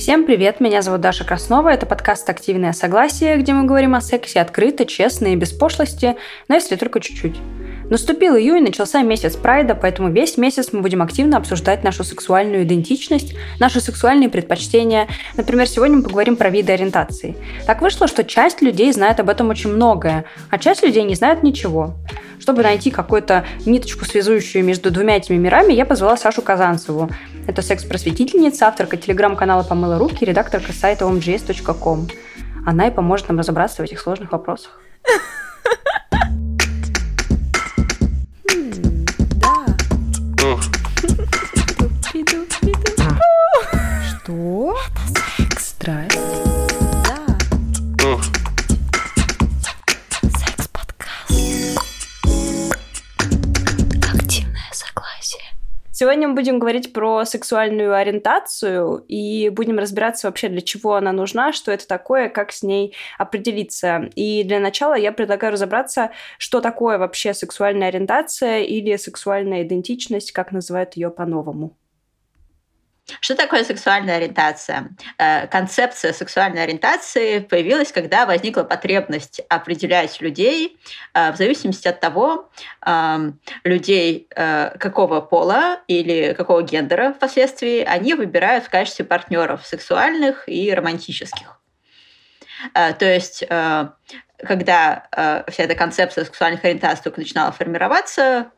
Всем привет, меня зовут Даша Краснова, это подкаст «Активное согласие», где мы говорим о сексе открыто, честно и без пошлости, но если только чуть-чуть. Наступил июнь, начался месяц прайда, поэтому весь месяц мы будем активно обсуждать нашу сексуальную идентичность, наши сексуальные предпочтения. Например, сегодня мы поговорим про виды ориентации. Так вышло, что часть людей знает об этом очень многое, а часть людей не знает ничего. Чтобы найти какую-то ниточку, связующую между двумя этими мирами, я позвала Сашу Казанцеву. Это секс-просветительница, авторка телеграм-канала «Помыла руки», редакторка сайта omgs.com. Она и поможет нам разобраться в этих сложных вопросах. Что? Это секс. Страсть. Сегодня мы будем говорить про сексуальную ориентацию и будем разбираться вообще, для чего она нужна, что это такое, как с ней определиться. И для начала я предлагаю разобраться, что такое вообще сексуальная ориентация или сексуальная идентичность, как называют ее по-новому. Что такое сексуальная ориентация? Э, концепция сексуальной ориентации появилась, когда возникла потребность определять людей э, в зависимости от того, эм, людей э, какого пола или какого гендера впоследствии они выбирают в качестве партнеров сексуальных и романтических. То есть когда вся эта концепция сексуальных ориентаций только начинала формироваться,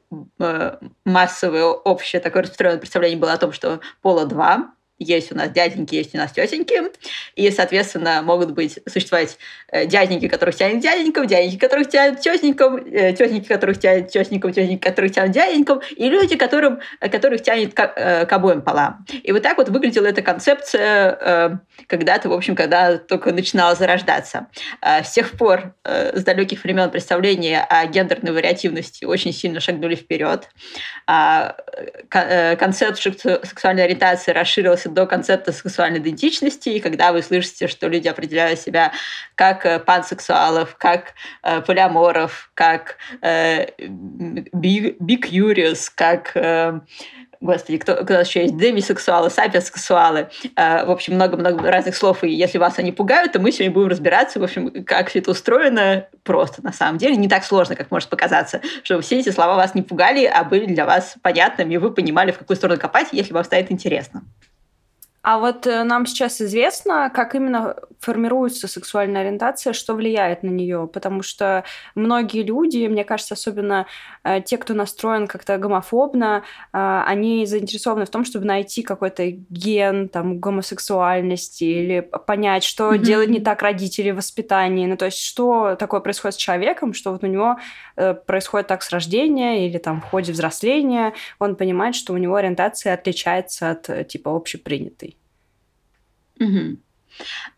массовое общее такое распространенное представление было о том, что пола два, есть у нас дяденьки, есть у нас тетеньки, и, соответственно, могут быть существовать э, дяденьки, которых тянет дяденькам, дяденьки, которых тянет тетенькам, э, тетеньки, которых тянет тетенькам, тетеньки, которых тянет дяденькам, и люди, которым, которых тянет к, э, к обоим полам. И вот так вот выглядела эта концепция когда-то, в общем, когда только начинала зарождаться. С тех пор, с далеких времен представления о гендерной вариативности очень сильно шагнули вперед. А, концепт сексуальной ориентации расширился до концепта сексуальной идентичности, и когда вы слышите, что люди определяют себя как э, пансексуалов, как э, полиаморов, как э, бикюриус, как э, господи, кто, кто еще есть, демисексуалы, сапиосексуалы, э, в общем, много-много разных слов, и если вас они пугают, то мы сегодня будем разбираться, в общем, как все это устроено просто, на самом деле, не так сложно, как может показаться, чтобы все эти слова вас не пугали, а были для вас понятными, и вы понимали, в какую сторону копать, если вам станет интересно. А вот э, нам сейчас известно, как именно формируется сексуальная ориентация, что влияет на нее, потому что многие люди, мне кажется, особенно э, те, кто настроен как-то гомофобно, э, они заинтересованы в том, чтобы найти какой-то ген там гомосексуальности или понять, что mm-hmm. делать не так родители в воспитании, ну то есть что такое происходит с человеком, что вот у него происходит так с рождения или там в ходе взросления, он понимает, что у него ориентация отличается от типа общепринятой. Угу.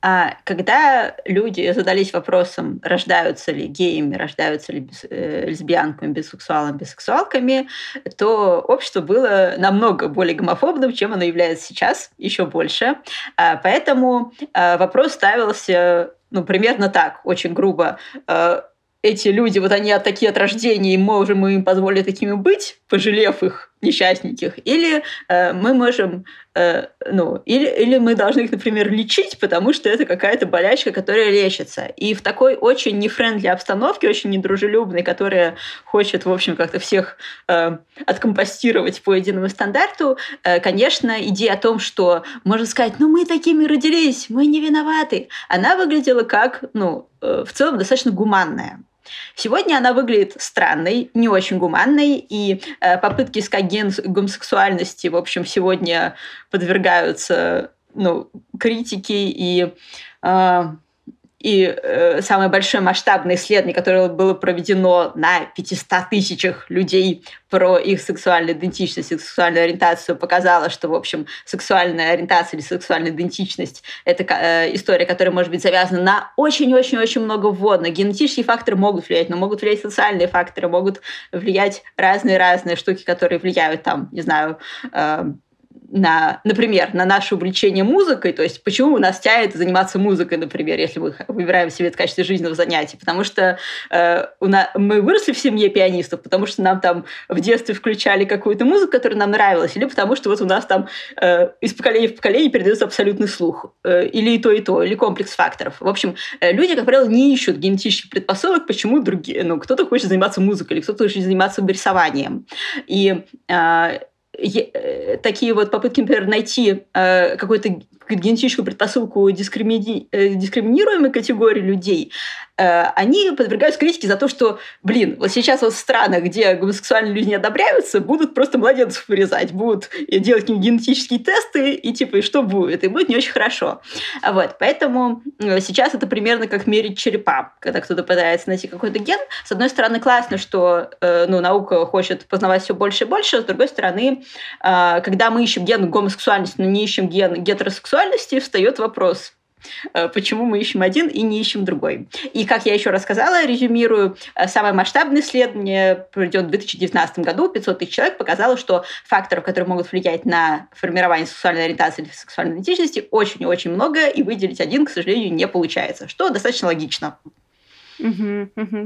А когда люди задались вопросом, рождаются ли геями, рождаются ли бис, э, лесбиянками, бисексуалами, бисексуалками, то общество было намного более гомофобным, чем оно является сейчас, еще больше. А, поэтому а, вопрос ставился ну, примерно так, очень грубо. А, эти люди, вот они от такие от рождения, и можем мы им позволить такими быть, пожалев их несчастненьких, или э, мы можем, э, ну, или, или мы должны их, например, лечить, потому что это какая-то болячка, которая лечится. И в такой очень нефрендли обстановке, очень недружелюбной, которая хочет, в общем, как-то всех э, откомпостировать по единому стандарту, э, конечно, идея о том, что можно сказать, ну, мы такими родились, мы не виноваты, она выглядела как, ну, э, в целом достаточно гуманная. Сегодня она выглядит странной, не очень гуманной, и э, попытки искать ген гомосексуальности, в общем, сегодня подвергаются ну, критике и э, и э, самое большое масштабное исследование, которое было проведено на 500 тысячах людей про их сексуальную идентичность сексуальную ориентацию, показало, что, в общем, сексуальная ориентация или сексуальная идентичность – это э, история, которая может быть завязана на очень-очень-очень много вводных. Генетические факторы могут влиять, но могут влиять социальные факторы, могут влиять разные-разные штуки, которые влияют там, не знаю, э, на, например, на наше увлечение музыкой, то есть почему у нас тянет заниматься музыкой, например, если мы выбираем себе в качестве жизненного занятия, потому что э, у нас, мы выросли в семье пианистов, потому что нам там в детстве включали какую-то музыку, которая нам нравилась, или потому что вот у нас там э, из поколения в поколение передается абсолютный слух, э, или и то, и то, или комплекс факторов. В общем, э, люди, как правило, не ищут генетических предпосылок, почему другие, ну, кто-то хочет заниматься музыкой, или кто-то хочет заниматься рисованием. И Э, такие вот попытки, например, найти э, какую-то генетическую предпосылку дискримини... Э, дискриминируемой категории людей, э, они подвергаются критике за то, что, блин, вот сейчас вот в странах, где гомосексуальные люди не одобряются, будут просто младенцев вырезать, будут делать генетические тесты, и типа, и что будет? И будет не очень хорошо. Вот, поэтому э, сейчас это примерно как мерить черепа, когда кто-то пытается найти какой-то ген. С одной стороны, классно, что ну, наука хочет познавать все больше и больше, с другой стороны, когда мы ищем ген гомосексуальности, но не ищем ген гетеросексуальности, сексуальности встает вопрос, э, почему мы ищем один и не ищем другой. И, как я еще рассказала, резюмирую, э, самое масштабное исследование, проведенное в 2019 году, 500 тысяч человек, показало, что факторов, которые могут влиять на формирование сексуальной ориентации или сексуальной идентичности, очень-очень много, и выделить один, к сожалению, не получается, что достаточно логично.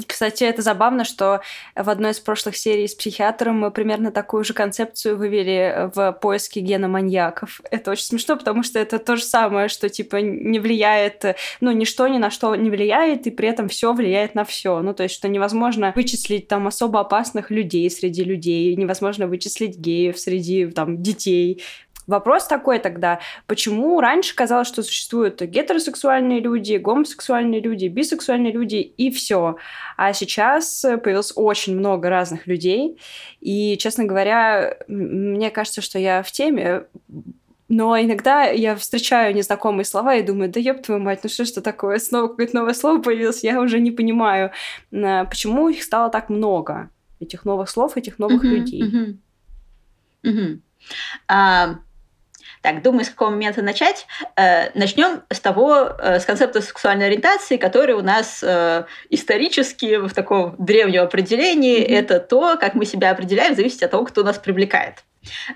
Кстати, это забавно, что в одной из прошлых серий с психиатром мы примерно такую же концепцию вывели в поиске гена маньяков. Это очень смешно, потому что это то же самое, что типа не влияет, ну, ничто ни на что не влияет, и при этом все влияет на все. Ну, то есть, что невозможно вычислить там особо опасных людей среди людей, невозможно вычислить геев среди там детей, Вопрос такой тогда, почему раньше казалось, что существуют гетеросексуальные люди, гомосексуальные люди, бисексуальные люди и все. А сейчас появилось очень много разных людей. И, честно говоря, мне кажется, что я в теме, но иногда я встречаю незнакомые слова и думаю, да ёб твою мать, ну что ж это такое, снова какое-то новое слово появилось, я уже не понимаю, а, почему их стало так много, этих новых слов, этих новых uh-huh, людей. Uh-huh. Uh-huh. Uh, так, думаю, с какого момента начать. Э, начнем с того, э, с концепта сексуальной ориентации, который у нас э, исторически в таком древнем определении mm-hmm. это то, как мы себя определяем, зависит от того, кто нас привлекает.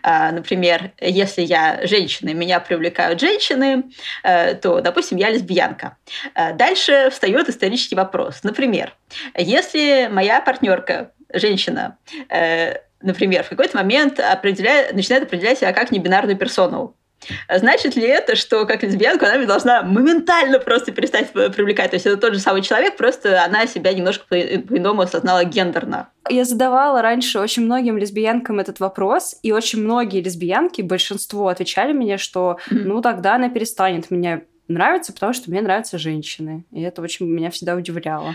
Например, если я женщина, меня привлекают женщины, то, допустим, я лесбиянка. Дальше встает исторический вопрос. Например, если моя партнерка женщина например, в какой-то момент определяет, начинает определять себя как небинарную персону. Значит ли это, что как лесбиянку она должна моментально просто перестать привлекать? То есть это тот же самый человек, просто она себя немножко по-иному осознала гендерно. Я задавала раньше очень многим лесбиянкам этот вопрос, и очень многие лесбиянки, большинство отвечали мне, что ну тогда она перестанет меня нравиться, потому что мне нравятся женщины. И это очень меня всегда удивляло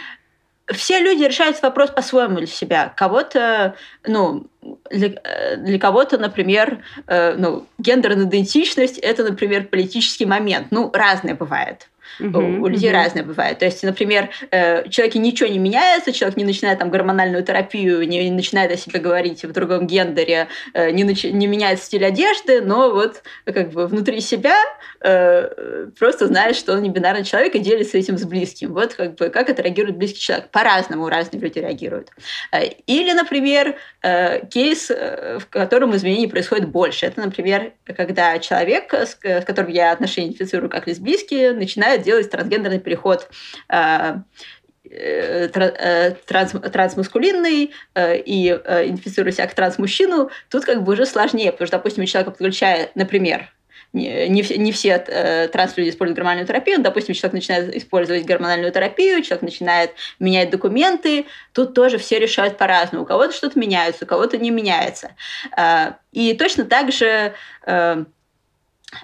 все люди решают вопрос по-своему для себя. Кого-то, ну, для, для кого-то, например, э, ну, гендерная идентичность – это, например, политический момент. Ну, разное бывает. Uh-huh, у людей uh-huh. разное бывает. То есть, например, э, человеке ничего не меняется, человек не начинает там гормональную терапию, не, начинает о себе говорить в другом гендере, э, не, нач- не меняет стиль одежды, но вот как бы внутри себя э, просто знает, что он не бинарный человек и делится этим с близким. Вот как бы как это реагирует близкий человек. По-разному разные люди реагируют. Или, например, кейс, в котором изменений происходит больше. Это, например, когда человек, с которым я отношения идентифицирую как лесбийские, начинает делать трансгендерный переход э, э, э, транс, трансмаскулинный и идентифицируя себя как трансмужчину, тут как бы уже сложнее, потому что, допустим, человек подключая, например, не, не, все э, транслюди используют гормональную терапию. Допустим, человек начинает использовать гормональную терапию, человек начинает менять документы. Тут тоже все решают по-разному. У кого-то что-то меняется, у кого-то не меняется. И точно так же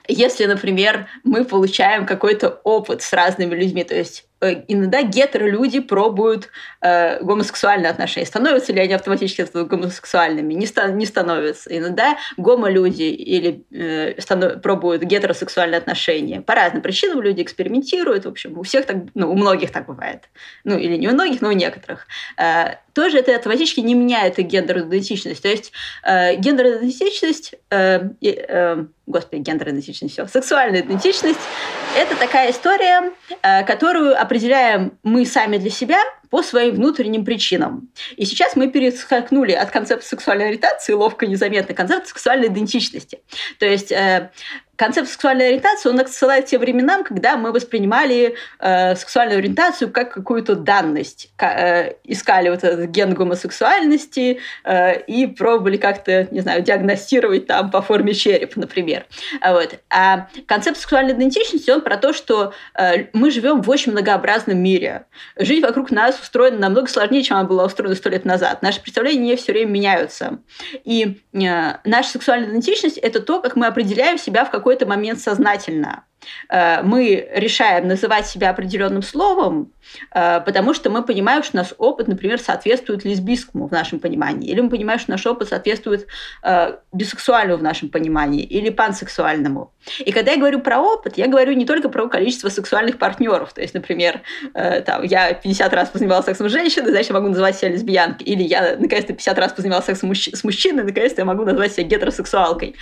если, например, мы получаем какой-то опыт с разными людьми, то есть Э, иногда гетеролюди пробуют э, гомосексуальные отношения. Становятся ли они автоматически гомосексуальными? Не, ста- не становятся. Иногда гомолюди или э, станов- пробуют гетеросексуальные отношения. По разным причинам люди экспериментируют. В общем, у всех так, ну, у многих так бывает. Ну, или не у многих, но у некоторых. Э, тоже это автоматически не меняет гендерную идентичность. То есть э, гендерная идентичность, э, э, господи, гендерная идентичность, все, сексуальная идентичность – это такая история, э, которую определяем мы сами для себя, по своим внутренним причинам. И сейчас мы перескакнули от концепта сексуальной ориентации ловко, незаметно, к сексуальной идентичности. То есть э, концепт сексуальной ориентации, он отсылает те временам, когда мы воспринимали э, сексуальную ориентацию как какую-то данность. Э, искали вот этот ген гомосексуальности э, и пробовали как-то, не знаю, диагностировать там по форме череп, например. А вот. А концепт сексуальной идентичности, он про то, что э, мы живем в очень многообразном мире. Жизнь вокруг нас устроена намного сложнее, чем она была устроена сто лет назад. Наши представления все время меняются. И э, наша сексуальная идентичность – это то, как мы определяем себя в какой какой-то момент сознательно. Э, мы решаем называть себя определенным словом, э, потому что мы понимаем, что наш опыт, например, соответствует лесбийскому в нашем понимании, или мы понимаем, что наш опыт соответствует э, бисексуальному в нашем понимании, или пансексуальному. И когда я говорю про опыт, я говорю не только про количество сексуальных партнеров. То есть, например, там, я 50 раз позанималась сексом с женщиной, значит, я могу называть себя лесбиянкой. Или я, наконец-то, 50 раз позанималась сексом с мужчиной, наконец-то я могу назвать себя гетеросексуалкой.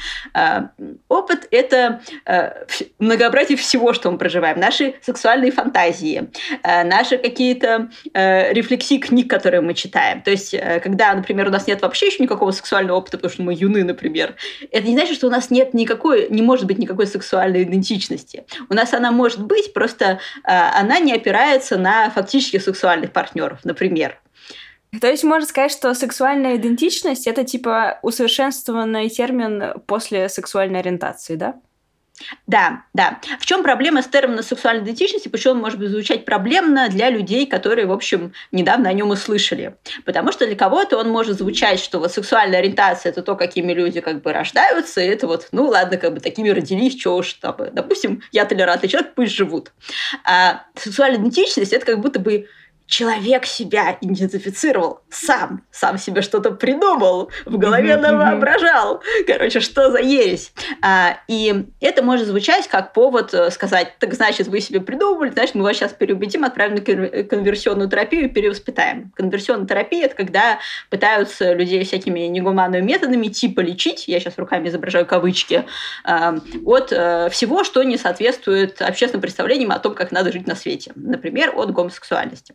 Опыт – это много разнообразие всего, что мы проживаем. Наши сексуальные фантазии, э, наши какие-то э, рефлексии книг, которые мы читаем. То есть, э, когда, например, у нас нет вообще еще никакого сексуального опыта, потому что мы юны, например, это не значит, что у нас нет никакой, не может быть никакой сексуальной идентичности. У нас она может быть, просто она не опирается на фактических сексуальных партнеров, например. То есть можно сказать, что сексуальная идентичность это типа усовершенствованный термин после сексуальной ориентации, да? Да, да. В чем проблема с термином сексуальной идентичности? Почему он может быть звучать проблемно для людей, которые, в общем, недавно о нем услышали? Потому что для кого-то он может звучать, что вот сексуальная ориентация это то, какими люди как бы рождаются, и это вот, ну ладно, как бы такими родились, что уж там, допустим, я толерантный человек, пусть живут. А сексуальная идентичность это как будто бы человек себя идентифицировал сам, сам себе что-то придумал, в голове mm-hmm, воображал. Короче, что за ересь? А, и это может звучать как повод э, сказать, так значит, вы себе придумали, значит, мы вас сейчас переубедим, отправим на конверсионную терапию и перевоспитаем. Конверсионная терапия – это когда пытаются людей всякими негуманными методами типа лечить, я сейчас руками изображаю кавычки, а, от э, всего, что не соответствует общественным представлениям о том, как надо жить на свете. Например, от гомосексуальности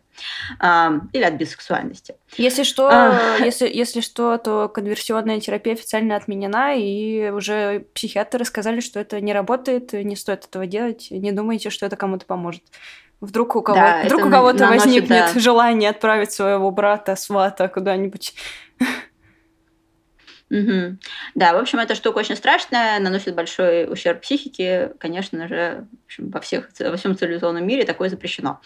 или от бисексуальности. Если что, а... если, если что, то конверсионная терапия официально отменена, и уже психиатры сказали, что это не работает, не стоит этого делать, не думайте, что это кому-то поможет. Вдруг у кого-то, да, вдруг у кого-то наносит, возникнет да. желание отправить своего брата, свата куда-нибудь. Угу. Да, в общем, эта штука очень страшная, наносит большой ущерб психике. Конечно же, в общем, во, всех, во всем цивилизованном мире такое запрещено.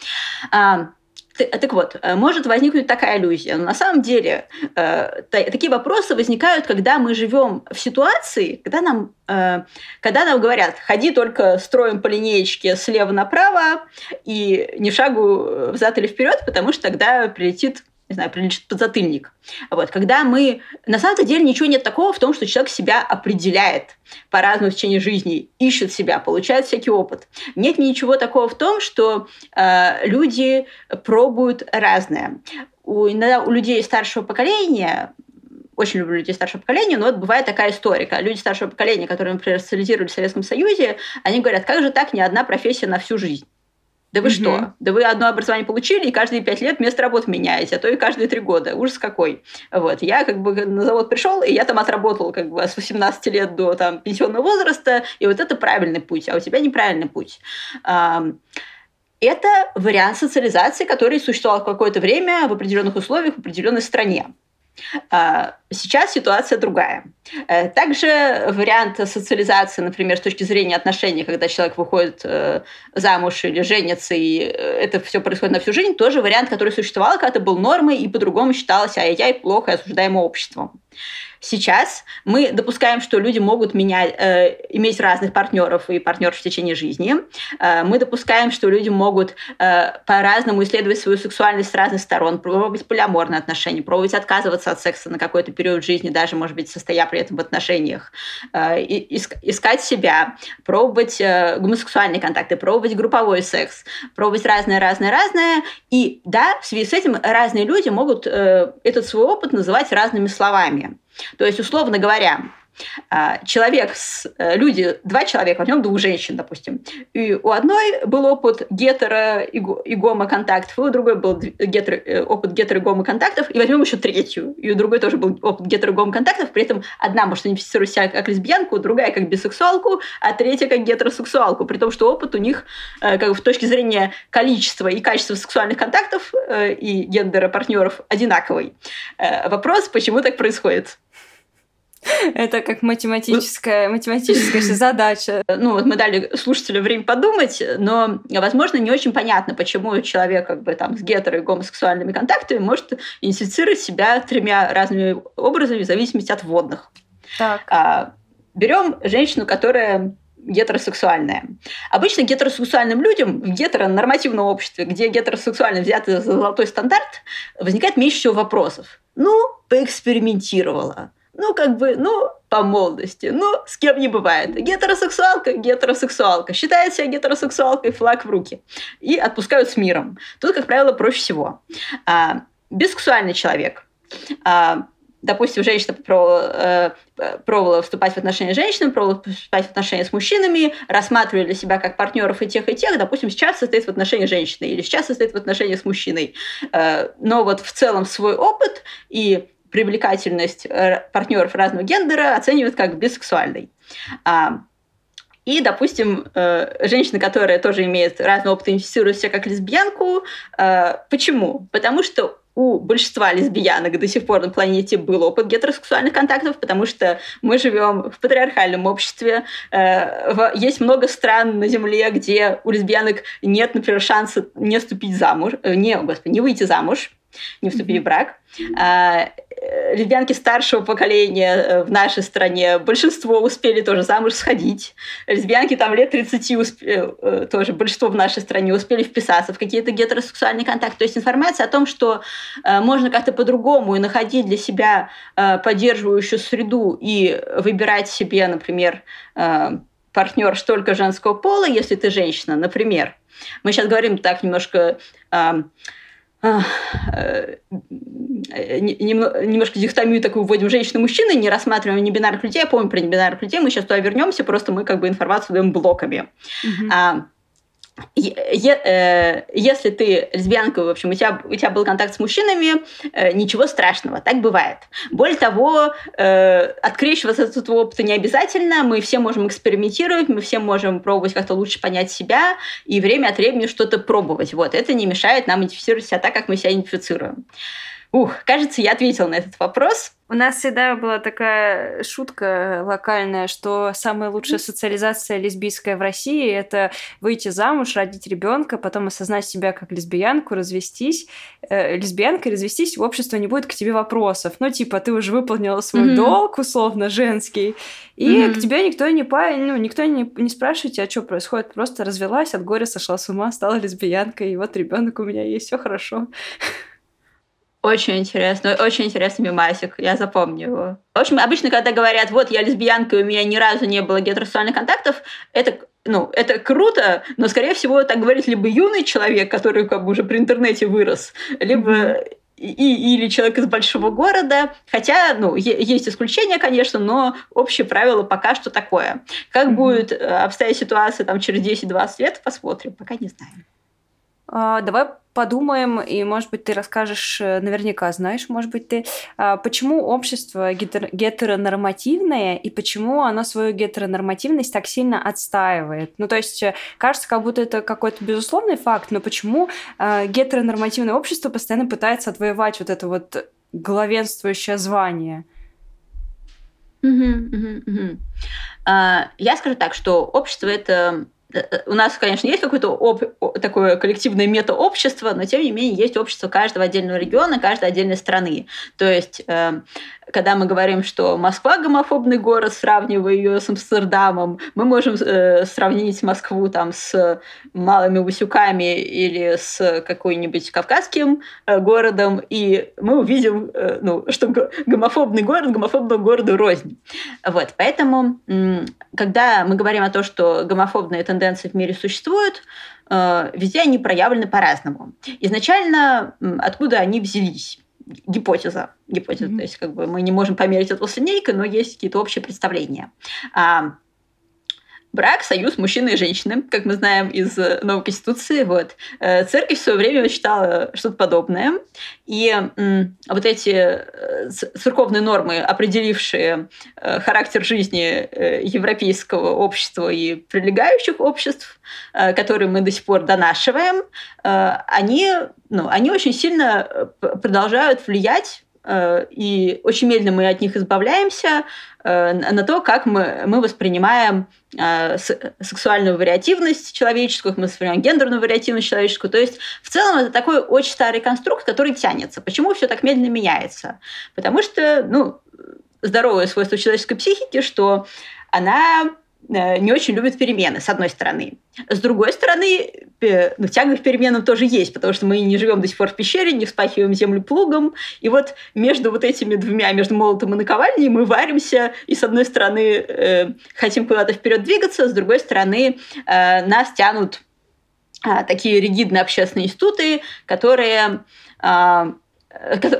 А, так вот, э, может возникнуть такая иллюзия. Но на самом деле э, такие вопросы возникают, когда мы живем в ситуации, когда нам, э, когда нам говорят, ходи только строим по линеечке слева направо и не шагу взад или вперед, потому что тогда прилетит не знаю, приличит подзатыльник. Вот. Когда мы... На самом деле ничего нет такого в том, что человек себя определяет по-разному в течение жизни, ищет себя, получает всякий опыт. Нет ничего такого в том, что э, люди пробуют разное. У, иногда у людей старшего поколения очень люблю людей старшего поколения, но вот бывает такая история. Люди старшего поколения, которые, например, социализировались в Советском Союзе, они говорят, как же так, ни одна профессия на всю жизнь? Да вы угу. что? Да вы одно образование получили, и каждые пять лет место работы меняете, а то и каждые три года. Ужас какой. Вот. Я как бы на завод пришел, и я там отработал как бы с 18 лет до там, пенсионного возраста, и вот это правильный путь, а у тебя неправильный путь. Это вариант социализации, который существовал какое-то время в определенных условиях в определенной стране. А, сейчас ситуация другая. Э, также вариант социализации, например, с точки зрения отношений, когда человек выходит э, замуж или женится, и э, это все происходит на всю жизнь, тоже вариант, который существовал, когда был нормой и по-другому считалось ай-яй, плохо и осуждаемо обществом. Сейчас мы допускаем, что люди могут менять, э, иметь разных партнеров и партнеров в течение жизни. Э, мы допускаем, что люди могут э, по-разному исследовать свою сексуальность с разных сторон, пробовать полиаморные отношения, пробовать отказываться от секса на какой-то период жизни, даже, может быть, состоя при этом в отношениях, э, искать себя, пробовать э, гомосексуальные контакты, пробовать групповой секс, пробовать разное-разное-разное. И да, в связи с этим разные люди могут э, этот свой опыт называть разными словами. То есть, условно говоря, человек, с, э, люди, два человека, возьмем двух женщин, допустим, и у одной был опыт гетеро и гомоконтактов, и у другой был гетеро, э, опыт гетеро и гомоконтактов, и возьмем еще третью, и у другой тоже был опыт гетеро и гомоконтактов, при этом одна может идентифицировать себя как лесбиянку, другая как бисексуалку, а третья как гетеросексуалку, при том, что опыт у них э, как бы, в точке зрения количества и качества сексуальных контактов и гендера партнеров одинаковый. Вопрос, почему так происходит? Это как математическая, математическая задача. Ну, вот мы дали слушателю время подумать, но, возможно, не очень понятно, почему человек как бы там с гетеро и гомосексуальными контактами может идентифицировать себя тремя разными образами в зависимости от водных. Так. А, берем женщину, которая гетеросексуальная. Обычно гетеросексуальным людям в гетеронормативном обществе, где гетеросексуальность взята за золотой стандарт, возникает меньше всего вопросов. Ну, поэкспериментировала ну, как бы, ну, по молодости. Ну, с кем не бывает. Гетеросексуалка, гетеросексуалка. Считает себя гетеросексуалкой, флаг в руки. И отпускают с миром. Тут, как правило, проще всего. А, бисексуальный человек. А, допустим, женщина пробовала, э, пробовала вступать в отношения с женщинами, пробовала вступать в отношения с мужчинами, рассматривали для себя как партнеров и тех, и тех, допустим, сейчас состоит в отношениях с женщиной или сейчас состоит в отношениях с мужчиной. Э, но вот в целом свой опыт и привлекательность э, партнеров разного гендера оценивают как бисексуальной. А, и, допустим, э, женщина, которая тоже имеет разный опыт, идентифицирует себя как лесбиянку. Э, почему? Потому что у большинства лесбиянок до сих пор на планете был опыт гетеросексуальных контактов, потому что мы живем в патриархальном обществе. Есть много стран на Земле, где у лесбиянок нет, например, шанса не вступить замуж, не, господи, не выйти замуж не вступить в брак. А, э, лесбиянки старшего поколения э, в нашей стране, большинство успели тоже замуж сходить. Лесбиянки там лет 30 успели, э, тоже большинство в нашей стране успели вписаться в какие-то гетеросексуальные контакты. То есть информация о том, что можно как-то по-другому и находить для себя поддерживающую среду и выбирать себе, например, партнер только женского пола, если ты женщина, например. Мы сейчас говорим так немножко немножко дихотомию такую вводим женщины-мужчины, не рассматриваем небинарных людей. Я помню про небинарных людей, мы сейчас туда вернемся, просто мы как бы информацию даем блоками. Mm-hmm. А, Э, если ты лесбиянка, в общем, у тебя, у тебя был контакт с мужчинами, э, ничего страшного, так бывает. Более того, э, открещиваться от этого опыта не обязательно, мы все можем экспериментировать, мы все можем пробовать как-то лучше понять себя и время от времени что-то пробовать. Вот, это не мешает нам идентифицировать себя так, как мы себя идентифицируем. Ух, кажется, я ответила на этот вопрос. У нас всегда была такая шутка локальная, что самая лучшая социализация лесбийская в России – это выйти замуж, родить ребенка, потом осознать себя как лесбиянку, развестись. Э, лесбиянкой развестись, в обществе не будет к тебе вопросов. Ну, типа, ты уже выполнила свой mm-hmm. долг, условно, женский, и mm-hmm. к тебе никто не па... ну, никто не, не спрашивает тебя, что происходит. Просто развелась, от горя сошла с ума, стала лесбиянкой, и вот ребенок у меня есть, все хорошо. Очень интересно, очень интересный мемасик, я запомню его. В общем, обычно, когда говорят, вот, я лесбиянка, и у меня ни разу не было гетеросексуальных контактов, это ну, это круто, но, скорее всего, так говорит либо юный человек, который как бы уже при интернете вырос, либо mm-hmm. и, или человек из большого города. Хотя, ну, есть исключения, конечно, но общее правило пока что такое. Как mm-hmm. будет э, обстоять ситуация там через 10-20 лет, посмотрим, пока не знаем. А, давай подумаем, и, может быть, ты расскажешь, э, наверняка знаешь, может быть, ты, а, почему общество гетер- гетеронормативное и почему оно свою гетеронормативность так сильно отстаивает. Ну, то есть, э, кажется, как будто это какой-то безусловный факт, но почему а, гетеронормативное общество постоянно пытается отвоевать вот это вот главенствующее звание? Я скажу так, что общество это у нас, конечно, есть какое-то об, такое коллективное мета-общество, но тем не менее есть общество каждого отдельного региона, каждой отдельной страны. То есть э, когда мы говорим, что Москва гомофобный город, сравнивая ее с Амстердамом, мы можем э, сравнить Москву там с Малыми Васюками или с какой-нибудь кавказским э, городом, и мы увидим, э, ну, что гомофобный город гомофобного города рознь. Вот, поэтому, когда мы говорим о том, что гомофобные тенденции в мире существуют, э, везде они проявлены по-разному. Изначально, откуда они взялись? гипотеза. Гипотеза. Mm-hmm. То есть как бы мы не можем померить это с линейкой, но есть какие-то общие представления. Брак, союз мужчины и женщины, как мы знаем из э, новой конституции. Вот. Э, церковь в свое время считала что-то подобное. И вот эти э, церковные нормы, определившие характер жизни европейского общества и прилегающих обществ, которые мы до сих пор донашиваем, они, ну, они очень сильно продолжают влиять и очень медленно мы от них избавляемся на то, как мы, мы воспринимаем Э, сексуальную вариативность человеческую, мы воспринимаем гендерную вариативность человеческую. То есть в целом это такой очень старый конструкт, который тянется. Почему все так медленно меняется? Потому что ну, здоровое свойство человеческой психики, что она Э, не очень любят перемены, с одной стороны. С другой стороны, ну, тяга к переменам тоже есть, потому что мы не живем до сих пор в пещере, не вспахиваем землю плугом. И вот между вот этими двумя, между молотом и наковальней, мы варимся, и с одной стороны э, хотим куда-то вперед двигаться, с другой стороны э, нас тянут э, такие ригидные общественные институты, которые э,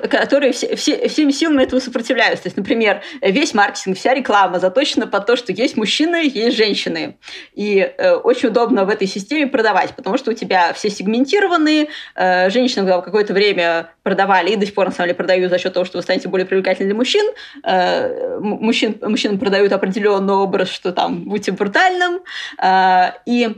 которые все, все, всеми силами этого сопротивляются. То есть, например, весь маркетинг, вся реклама заточена под то, что есть мужчины, есть женщины. И э, очень удобно в этой системе продавать, потому что у тебя все сегментированы, э, женщины какое-то время продавали и до сих пор, на самом деле, продают за счет того, что вы станете более привлекательны для мужчин. Э, мужчин мужчинам продают определенный образ, что там будьте брутальным. Э, и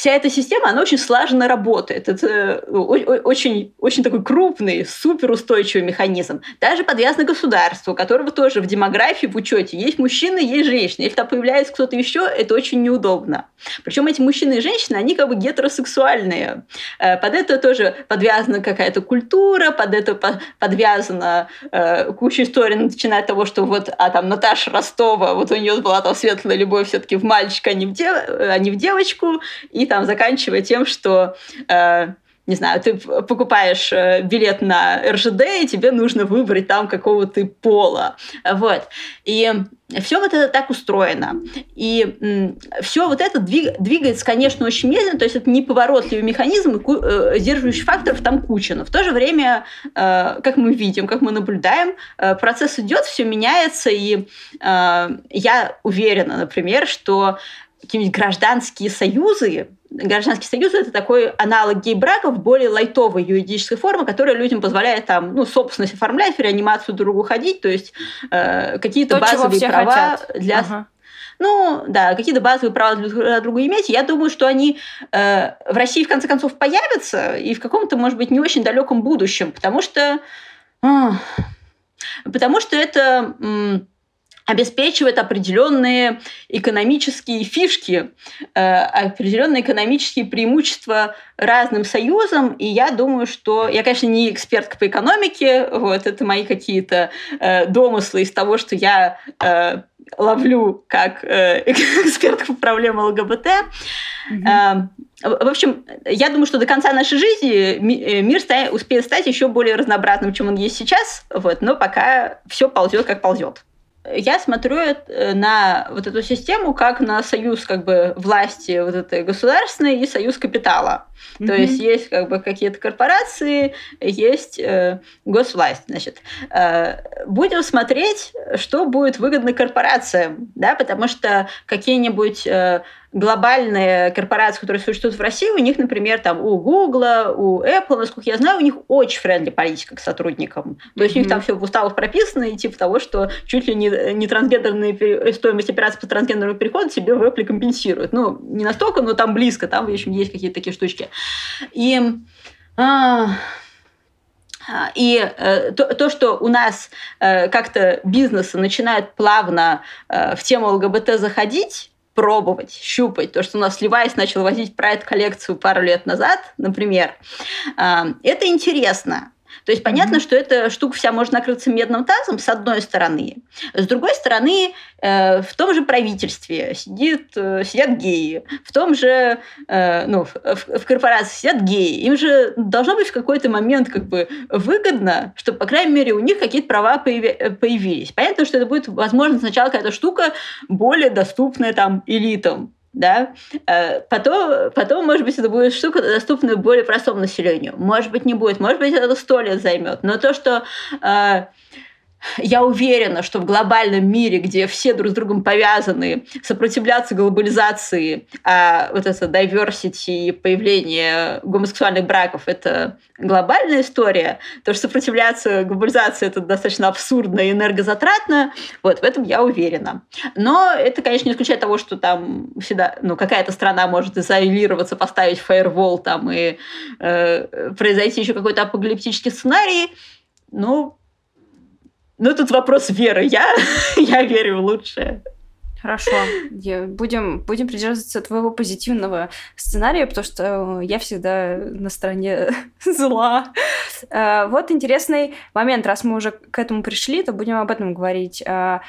вся эта система, она очень слаженно работает. Это ну, очень, очень такой крупный, суперустойчивый механизм. Даже подвязан к государству, которого тоже в демографии, в учете есть мужчины, есть женщины. Если там появляется кто-то еще, это очень неудобно. Причем эти мужчины и женщины, они как бы гетеросексуальные. Э, под это тоже подвязана какая-то культура, под это подвязана э, куча историй, начиная от того, что вот а там Наташа Ростова, вот у нее была там светлая любовь все-таки в мальчика, а не в, а девочку, и там заканчивая тем, что э, не знаю, ты покупаешь э, билет на РЖД, и тебе нужно выбрать там какого ты пола. Вот. И все вот это так устроено. И все вот это двигается, конечно, очень медленно, то есть это неповоротливый механизм, и сдерживающих факторов там куча. Но в то же время, э, как мы видим, как мы наблюдаем, э, процесс идет, все меняется, и я уверена, например, что какие-нибудь гражданские союзы, гражданский союз это такой аналог гей-браков, более лайтовой юридической формы, которая людям позволяет там, ну, собственность оформлять, в реанимацию другу ходить, то есть э, какие-то то, базовые права хотят. для... Ага. Ну, да, какие-то базовые права для друга иметь. Я думаю, что они э, в России в конце концов появятся и в каком-то, может быть, не очень далеком будущем, потому что... Э, потому что это... Э, обеспечивает определенные экономические фишки, э, определенные экономические преимущества разным союзам. И я думаю, что я, конечно, не экспертка по экономике, вот это мои какие-то э, домыслы из того, что я э, ловлю как эксперт по проблемам ЛГБТ. Mm-hmm. В общем, я думаю, что до конца нашей жизни мир успеет стать еще более разнообразным, чем он есть сейчас, вот, но пока все ползет, как ползет я смотрю э, на вот эту систему как на союз как бы власти вот этой государственной и союз капитала. Mm-hmm. То есть есть как бы какие-то корпорации, есть э, госвласть. Значит, э, будем смотреть, что будет выгодно корпорациям, да, потому что какие-нибудь э, глобальные корпорации, которые существуют в России, у них, например, там у Google, у Apple, насколько я знаю, у них очень френдли политика к сотрудникам. То есть mm-hmm. у них там все в уставах прописано, и типа того, что чуть ли не, не трансгендерные стоимость операций по трансгендерному переходу себе в Apple компенсируют. Ну, не настолько, но там близко, там, в общем, есть какие-то такие штучки. И а, и э, то, то, что у нас э, как-то бизнесы начинают плавно э, в тему ЛГБТ заходить, пробовать, щупать. То, что у нас Levi's начал возить Pride-коллекцию пару лет назад, например, э, это интересно. То есть понятно, mm-hmm. что эта штука вся может накрыться медным тазом, с одной стороны. С другой стороны, э, в том же правительстве сидит, э, сидят геи, в том же, э, ну, в, в корпорации сидят геи. Им же должно быть в какой-то момент как бы выгодно, чтобы, по крайней мере, у них какие-то права появи- появились. Понятно, что это будет, возможно, сначала какая-то штука более доступная там элитам да, э, потом, потом, может быть, это будет штука, доступная более простому населению. Может быть, не будет, может быть, это сто лет займет. Но то, что э, я уверена, что в глобальном мире, где все друг с другом повязаны, сопротивляться глобализации, а вот это diversity и появление гомосексуальных браков – это глобальная история, то, что сопротивляться глобализации – это достаточно абсурдно и энергозатратно, вот в этом я уверена. Но это, конечно, не исключает того, что там всегда ну, какая-то страна может изолироваться, поставить фаервол там и э, произойти еще какой-то апокалиптический сценарий. Ну, ну, тут вопрос веры. Я, я верю в лучшее. Хорошо. Будем, будем придерживаться твоего позитивного сценария, потому что я всегда на стороне зла. А, вот интересный момент. Раз мы уже к этому пришли, то будем об этом говорить. А,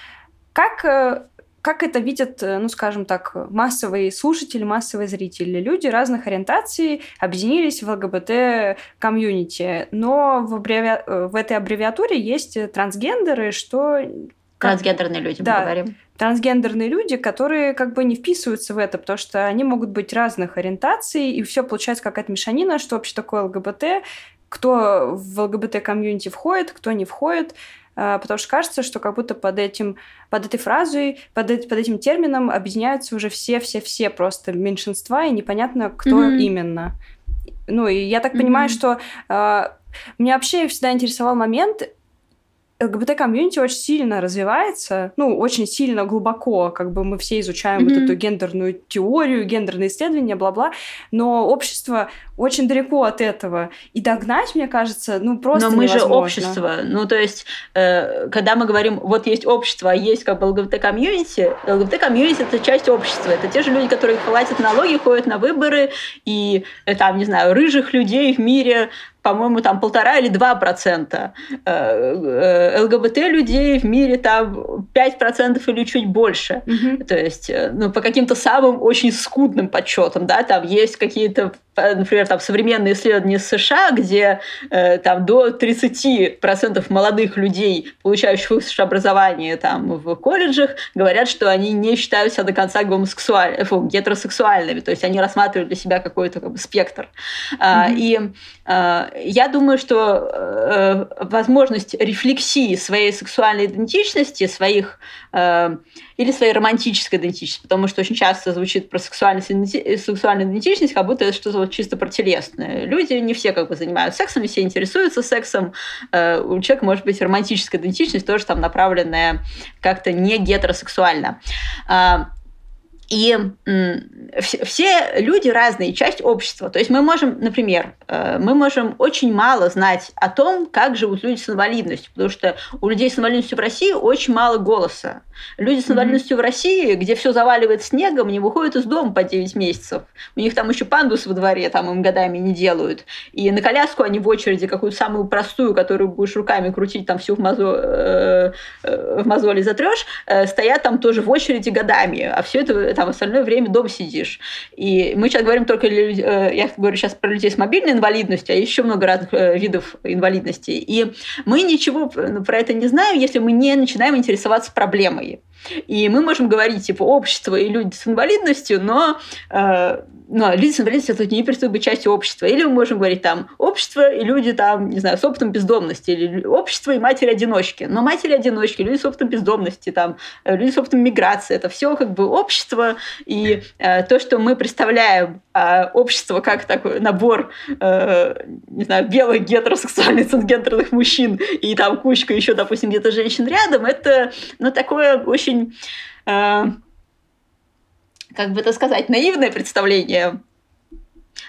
как э, как это видят, э, ну, скажем так, массовые слушатели, массовые зрители? Люди разных ориентаций объединились в ЛГБТ-комьюнити, но в, аббреви... Э, в этой аббревиатуре есть трансгендеры, что... Трансгендерные люди, да, мы говорим. Трансгендерные люди, которые как бы не вписываются в это, потому что они могут быть разных ориентаций, и все получается какая-то мешанина, что вообще такое ЛГБТ, кто в ЛГБТ-комьюнити входит, кто не входит. А, потому что кажется, что как будто под этим, под этой фразой, под, под этим термином объединяются уже все-все-все просто меньшинства, и непонятно, кто mm-hmm. именно. Ну, и я так mm-hmm. понимаю, что э, меня вообще всегда интересовал момент, ЛГБТ-комьюнити очень сильно развивается, ну, очень сильно глубоко, как бы мы все изучаем mm-hmm. вот эту гендерную теорию, гендерные исследования, бла-бла, но общество очень далеко от этого. И догнать, мне кажется, ну, просто Но мы невозможно. же общество. Ну, то есть, э, когда мы говорим, вот есть общество, а есть как бы ЛГБТ-комьюнити, ЛГБТ-комьюнити — это часть общества. Это те же люди, которые платят налоги, ходят на выборы, и э, там, не знаю, рыжих людей в мире по-моему, там полтора или два процента. Э, э, ЛГБТ людей в мире там пять процентов или чуть больше. Mm-hmm. То есть, э, ну, по каким-то самым очень скудным подсчетам, да, там есть какие-то например, там современные исследования США, где э, там до 30% молодых людей, получающих высшее образование там в колледжах, говорят, что они не считают себя до конца гомосексуальными, фу, гетеросексуальными, то есть они рассматривают для себя какой-то как бы, спектр. Mm-hmm. И э, я думаю, что э, возможность рефлексии своей сексуальной идентичности, своих э, или своей романтической идентичности, потому что очень часто звучит про сексуальность, сексуальную идентичность, как будто это что-то вот чисто протелесное. Люди не все как бы занимаются сексом, не все интересуются сексом. Э, у человека может быть романтическая идентичность, тоже там направленная как-то не гетеросексуально. И все люди разные, часть общества. То есть мы можем, например, э, мы можем очень мало знать о том, как живут люди с инвалидностью, потому что у людей с инвалидностью в России очень мало голоса. Люди с инвалидностью mm-hmm. в России, где все заваливает снегом, не выходят из дома по 9 месяцев. У них там еще пандус во дворе, там им годами не делают. И на коляску они в очереди какую-то самую простую, которую будешь руками крутить, там всю в, мозо, э, э, в мозоли затрешь, стоят там тоже в очереди годами. А все это там остальное время дома сидишь. И мы сейчас говорим только, э, я говорю сейчас про людей с мобильной инвалидностью, а еще много разных э, видов инвалидности. И мы ничего ну, про это не знаем, если мы не начинаем интересоваться проблемой. И мы можем говорить, типа, общество и люди с инвалидностью, но, э, но люди с инвалидностью это не перестают быть частью общества. Или мы можем говорить там общество и люди там, не знаю, с опытом бездомности, или общество и матери-одиночки. Но матери-одиночки, люди с опытом бездомности, там, э, люди с опытом миграции, это все как бы общество. И э, то, что мы представляем э, общество как такой набор, э, не знаю, белых гетеросексуальных цисгендерных мужчин и там кучка еще, допустим, где-то женщин рядом, это ну, такое очень, э, как бы это сказать, наивное представление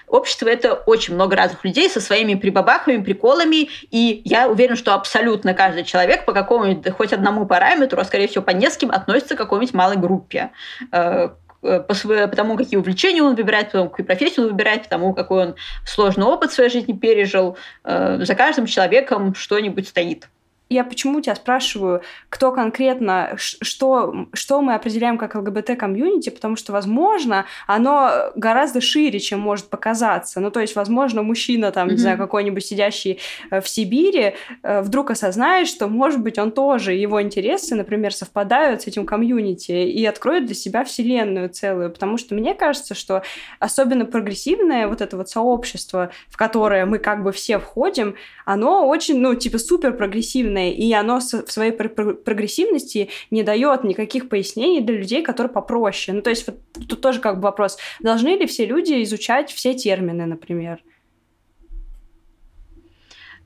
Общество – это очень много разных людей со своими прибабахами, приколами, и я уверена, что абсолютно каждый человек по какому-нибудь, хоть одному параметру, а скорее всего по нескольким, относится к какой-нибудь малой группе э, по, своему, по тому, какие увлечения он выбирает, по тому, какую профессию он выбирает, по тому, какой он сложный опыт в своей жизни пережил. Э, за каждым человеком что-нибудь стоит. Я почему тебя спрашиваю, кто конкретно, что, что мы определяем как ЛГБТ-комьюнити, потому что, возможно, оно гораздо шире, чем может показаться. Ну, то есть, возможно, мужчина, там, mm-hmm. не знаю, какой-нибудь сидящий э, в Сибири, э, вдруг осознает, что, может быть, он тоже, его интересы, например, совпадают с этим комьюнити и откроет для себя вселенную целую. Потому что мне кажется, что особенно прогрессивное вот это вот сообщество, в которое мы как бы все входим, оно очень, ну, типа, супер прогрессивное, и оно в своей прогрессивности не дает никаких пояснений для людей, которые попроще. Ну, то есть вот тут тоже как бы вопрос, должны ли все люди изучать все термины, например?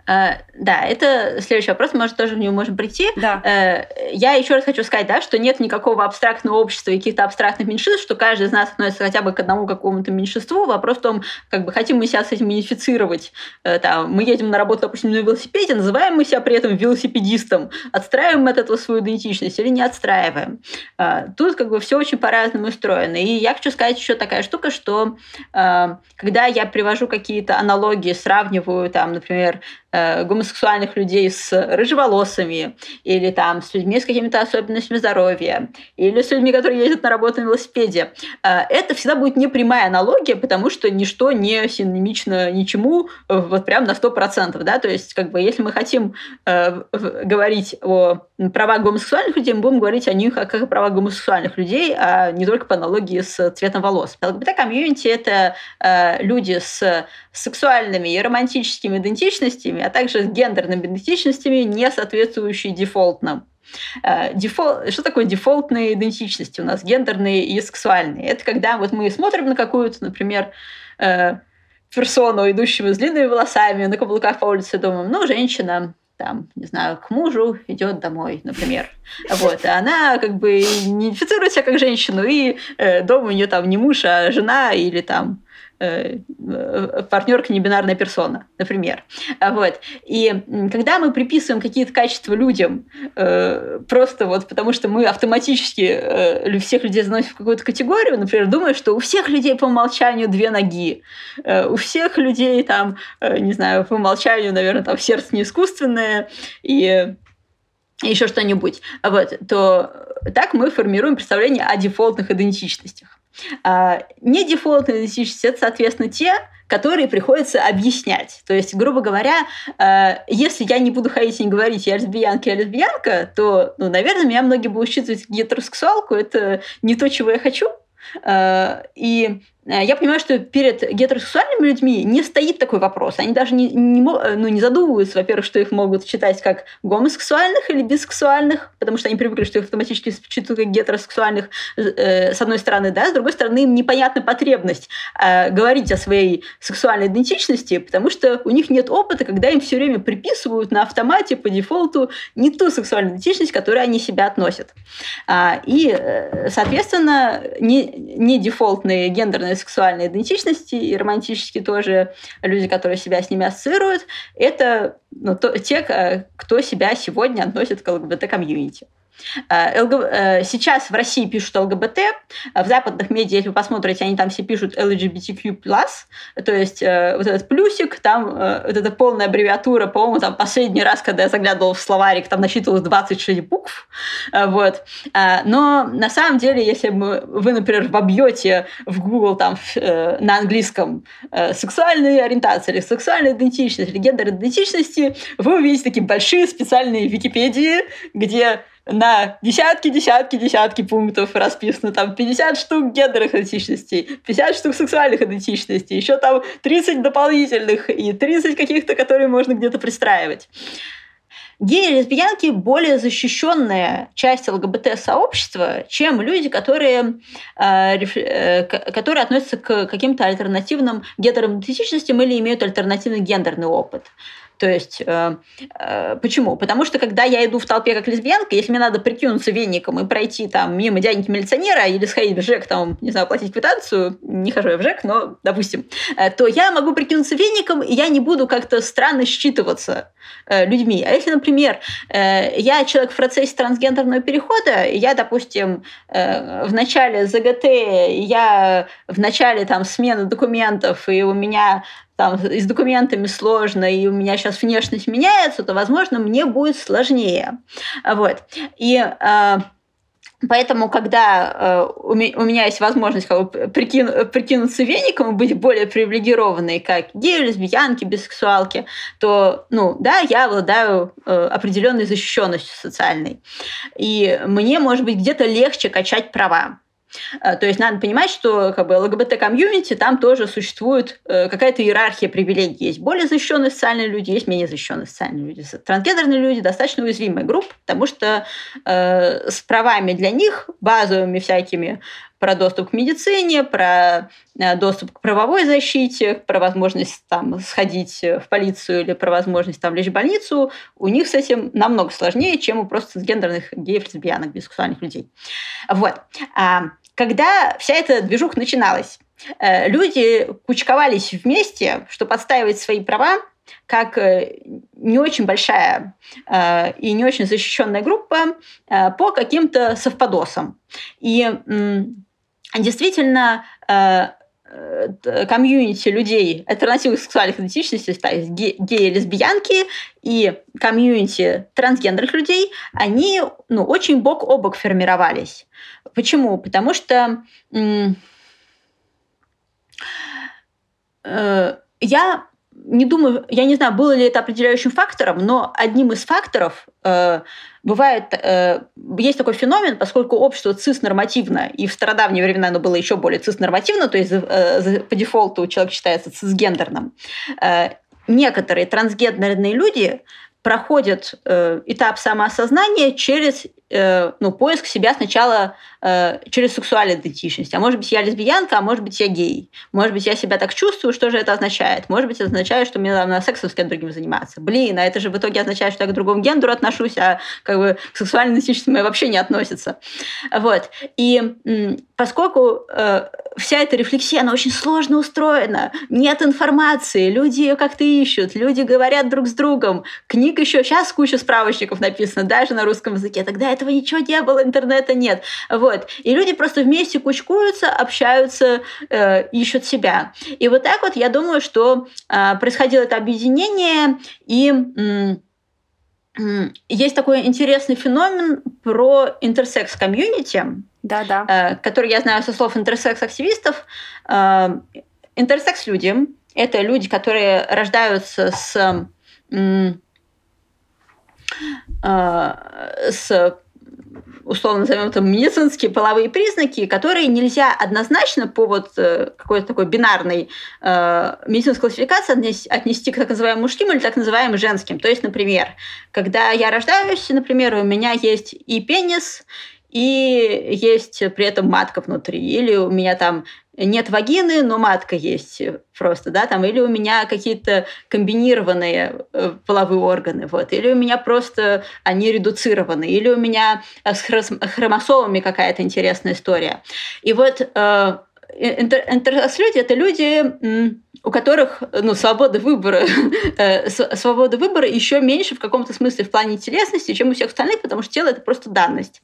Uh, да, это следующий вопрос, может, тоже в него можем прийти. Да. Uh, я еще раз хочу сказать, да, что нет никакого абстрактного общества и каких-то абстрактных меньшинств, что каждый из нас относится хотя бы к одному какому-то меньшинству. Вопрос в том, как бы хотим мы себя с этим унифицировать. Uh, там, мы едем на работу, допустим, на велосипеде, называем мы себя при этом велосипедистом, отстраиваем от этого свою идентичность или не отстраиваем. Тут как бы все очень по-разному устроено. И я хочу сказать еще такая штука, что когда я привожу какие-то аналогии, сравниваю, там, например, Э, гомосексуальных людей с рыжеволосыми, или там с людьми с какими-то особенностями здоровья, или с людьми, которые ездят на работу на велосипеде. Э, это всегда будет не прямая аналогия, потому что ничто не синонимично ничему э, вот прям на 100%. Да? То есть, как бы, если мы хотим говорить о правах гомосексуальных людей, мы будем говорить о них как о правах гомосексуальных людей, а не только по аналогии с цветом волос. ЛГБТ-комьюнити — это люди с сексуальными и романтическими идентичностями, а также с гендерными идентичностями, не соответствующие дефолтным. Э, дефол... Что такое дефолтные идентичности у нас, гендерные и сексуальные? Это когда вот мы смотрим на какую-то, например, э, персону, идущую с длинными волосами, на каблуках по улице, думаем, ну, женщина, там, не знаю, к мужу идет домой, например. Вот. И она как бы не идентифицирует себя как женщину, и э, дома у нее там не муж, а жена или там партнерка не бинарная персона, например. Вот. И когда мы приписываем какие-то качества людям, э, просто вот потому что мы автоматически всех людей заносим в какую-то категорию, например, думая, что у всех людей по умолчанию две ноги, у всех людей там, не знаю, по умолчанию, наверное, там сердце не искусственное, и еще что-нибудь, вот, то так мы формируем представление о дефолтных идентичностях. А, не дефолтные идентичности – это, соответственно, те, которые приходится объяснять. То есть, грубо говоря, а, если я не буду ходить и не говорить «я лесбиянка, я лесбиянка», то, ну, наверное, меня многие будут считывать гетеросексуалку. Это не то, чего я хочу. А, и я понимаю, что перед гетеросексуальными людьми не стоит такой вопрос. Они даже не, не, э, ну, не задумываются, во-первых, что их могут считать как гомосексуальных или бисексуальных, потому что они привыкли, что их автоматически считают как гетеросексуальных, э, с одной стороны, да, с другой стороны, им непонятна потребность э, говорить о своей сексуальной идентичности, потому что у них нет опыта, когда им все время приписывают на автомате по дефолту не ту сексуальную идентичность, к которой они себя относят. А, и, соответственно, не, не дефолтные гендерные сексуальной идентичности, и романтические тоже люди, которые себя с ними ассоциируют, это ну, то, те, кто себя сегодня относит к ЛГБТ-комьюнити. Э. Э, сейчас в России пишут ЛГБТ, в западных медиа, если вы посмотрите, они там все пишут LGBTQ+, то есть э, вот этот плюсик, там вот эта полная аббревиатура, по-моему, там последний раз, когда я заглядывала в словарик, там насчитывалось 26 букв, вот. Но на самом деле, если вы, например, вобьете в Google там на английском сексуальные ориентации или сексуальная идентичность или гендер идентичности, вы увидите такие большие специальные Википедии, где на десятки, десятки, десятки пунктов расписано. Там 50 штук гендерных идентичностей, 50 штук сексуальных идентичностей, еще там 30 дополнительных и 30 каких-то, которые можно где-то пристраивать. Геи и лесбиянки более защищенная часть ЛГБТ-сообщества, чем люди, которые, э, э, которые относятся к каким-то альтернативным гендерным идентичностям или имеют альтернативный гендерный опыт. То есть, э, э, почему? Потому что, когда я иду в толпе как лесбиянка, если мне надо прикинуться веником и пройти там мимо дяденьки милиционера или сходить в ЖЭК, там, не знаю, платить квитанцию, не хожу я в ЖЭК, но, допустим, э, то я могу прикинуться веником, и я не буду как-то странно считываться людьми. А если, например, я человек в процессе трансгендерного перехода, я, допустим, в начале ЗГТ, я в начале там смены документов, и у меня там и с документами сложно, и у меня сейчас внешность меняется, то, возможно, мне будет сложнее. Вот. И Поэтому, когда э, у, меня есть возможность как бы, прикину, прикинуться веником и быть более привилегированной, как геи, лесбиянки, бисексуалки, то, ну, да, я обладаю э, определенной защищенностью социальной. И мне, может быть, где-то легче качать права. Э, то есть надо понимать, что как бы, ЛГБТ-комьюнити там тоже существует э, какая-то иерархия привилегий. Есть более защищенные социальные люди, есть менее защищенные социальные люди. Трансгендерные люди достаточно уязвимая группа, потому что э, с правами для них, базовыми всякими, про доступ к медицине, про э, доступ к правовой защите, про возможность там сходить в полицию или про возможность там лечь в больницу, у них с этим намного сложнее, чем у просто гендерных геев, лесбиянок, бисексуальных людей. Вот. Когда вся эта движуха начиналась, э, люди кучковались вместе, чтобы отстаивать свои права, как э, не очень большая э, и не очень защищенная группа по каким-то совпадосам. И действительно комьюнити людей альтернативных сексуальных идентичностей, то есть геи, лесбиянки и комьюнити трансгендерных людей, они ну, очень бок о бок формировались. Почему? Потому что э, я не думаю, я не знаю, было ли это определяющим фактором, но одним из факторов э, бывает, э, есть такой феномен, поскольку общество цис-нормативно, и в стародавние времена оно было еще более цис-нормативно, то есть э, по дефолту человек считается цисгендерным, э, некоторые трансгендерные люди проходят э, этап самоосознания через э, ну, поиск себя сначала э, через сексуальную идентичность. А может быть, я лесбиянка, а может быть, я гей. Может быть, я себя так чувствую, что же это означает? Может быть, это означает, что мне надо сексом с кем-то другим заниматься. Блин, а это же в итоге означает, что я к другому гендеру отношусь, а как бы к сексуальной идентичности моей вообще не относится. Вот. И поскольку э, вся эта рефлексия, она очень сложно устроена, нет информации, люди ее как-то ищут, люди говорят друг с другом, книг еще, сейчас куча справочников написано, даже на русском языке, тогда этого ничего не было, интернета нет. Вот. И люди просто вместе кучкуются, общаются, э, ищут себя. И вот так вот я думаю, что э, происходило это объединение, и э, есть такой интересный феномен про интерсекс-комьюнити, да, да. Э, который я знаю со слов интерсекс-активистов. Э, интерсекс-люди – это люди, которые рождаются с, э, с условно назовем это медицинские половые признаки, которые нельзя однозначно по вот какой-то такой бинарной э, медицинской классификации отнести, отнести к так называемым мужским или так называемым женским. То есть, например, когда я рождаюсь, например, у меня есть и пенис, и есть при этом матка внутри. Или у меня там нет вагины, но матка есть просто, да, там, или у меня какие-то комбинированные э, половые органы, вот, или у меня просто они редуцированы, или у меня с хромосомами какая-то интересная история. И вот э, интерсекс-люди – это люди, у которых ну, свобода выбора, э, свобода выбора еще меньше в каком-то смысле в плане телесности, чем у всех остальных, потому что тело – это просто данность.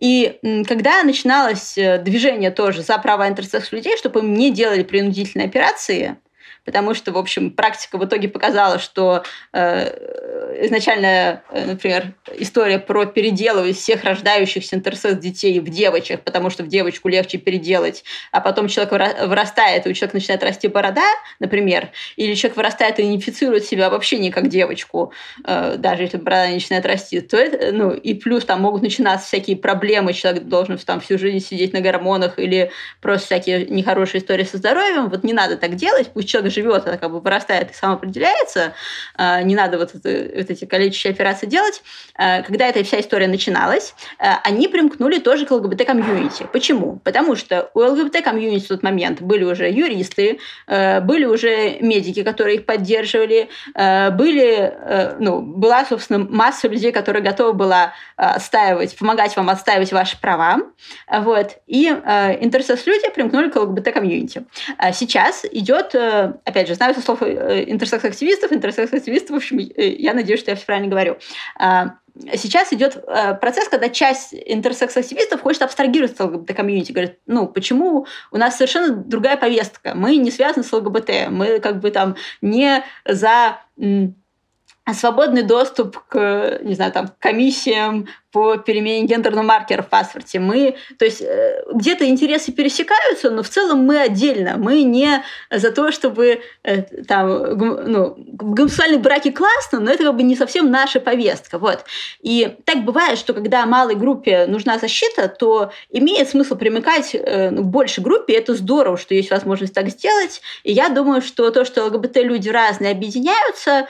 И когда начиналось э, движение тоже за права интерсекс-людей, чтобы им не делали принудительные операции – потому что, в общем, практика в итоге показала, что э, изначально, э, например, история про переделывать всех рождающихся интерсекс детей в девочек, потому что в девочку легче переделать, а потом человек вырастает, и у человека начинает расти борода, например, или человек вырастает и идентифицирует себя вообще не как девочку, э, даже если борода начинает расти, то это, ну, и плюс там могут начинаться всякие проблемы, человек должен там всю жизнь сидеть на гормонах или просто всякие нехорошие истории со здоровьем, вот не надо так делать, пусть человек живет, она как бы вырастает и самоопределяется, а, не надо вот, это, вот эти калечащие операции делать. А, когда эта вся история начиналась, а, они примкнули тоже к ЛГБТ-комьюнити. Почему? Потому что у ЛГБТ-комьюнити в тот момент были уже юристы, были уже медики, которые их поддерживали, были, ну, была, собственно, масса людей, которые готовы была отстаивать, помогать вам отстаивать ваши права. Вот. И интерсекс-люди примкнули к ЛГБТ-комьюнити. Сейчас идет опять же, знаю со слов интерсекс-активистов, интерсекс-активистов, в общем, я надеюсь, что я все правильно говорю. А, сейчас идет э, процесс, когда часть интерсекс-активистов хочет абстрагироваться от ЛГБТ-комьюнити. Говорит, ну, почему у нас совершенно другая повестка? Мы не связаны с ЛГБТ, мы как бы там не за свободный доступ к, не знаю, там, комиссиям по перемене гендерного маркера в паспорте. Мы, то есть э, где-то интересы пересекаются, но в целом мы отдельно. Мы не за то, чтобы э, там, ну, гомосексуальные браки классно, но это как бы не совсем наша повестка. Вот. И так бывает, что когда малой группе нужна защита, то имеет смысл примыкать э, ну, к большей группе. Это здорово, что есть возможность так сделать. И я думаю, что то, что ЛГБТ-люди разные объединяются,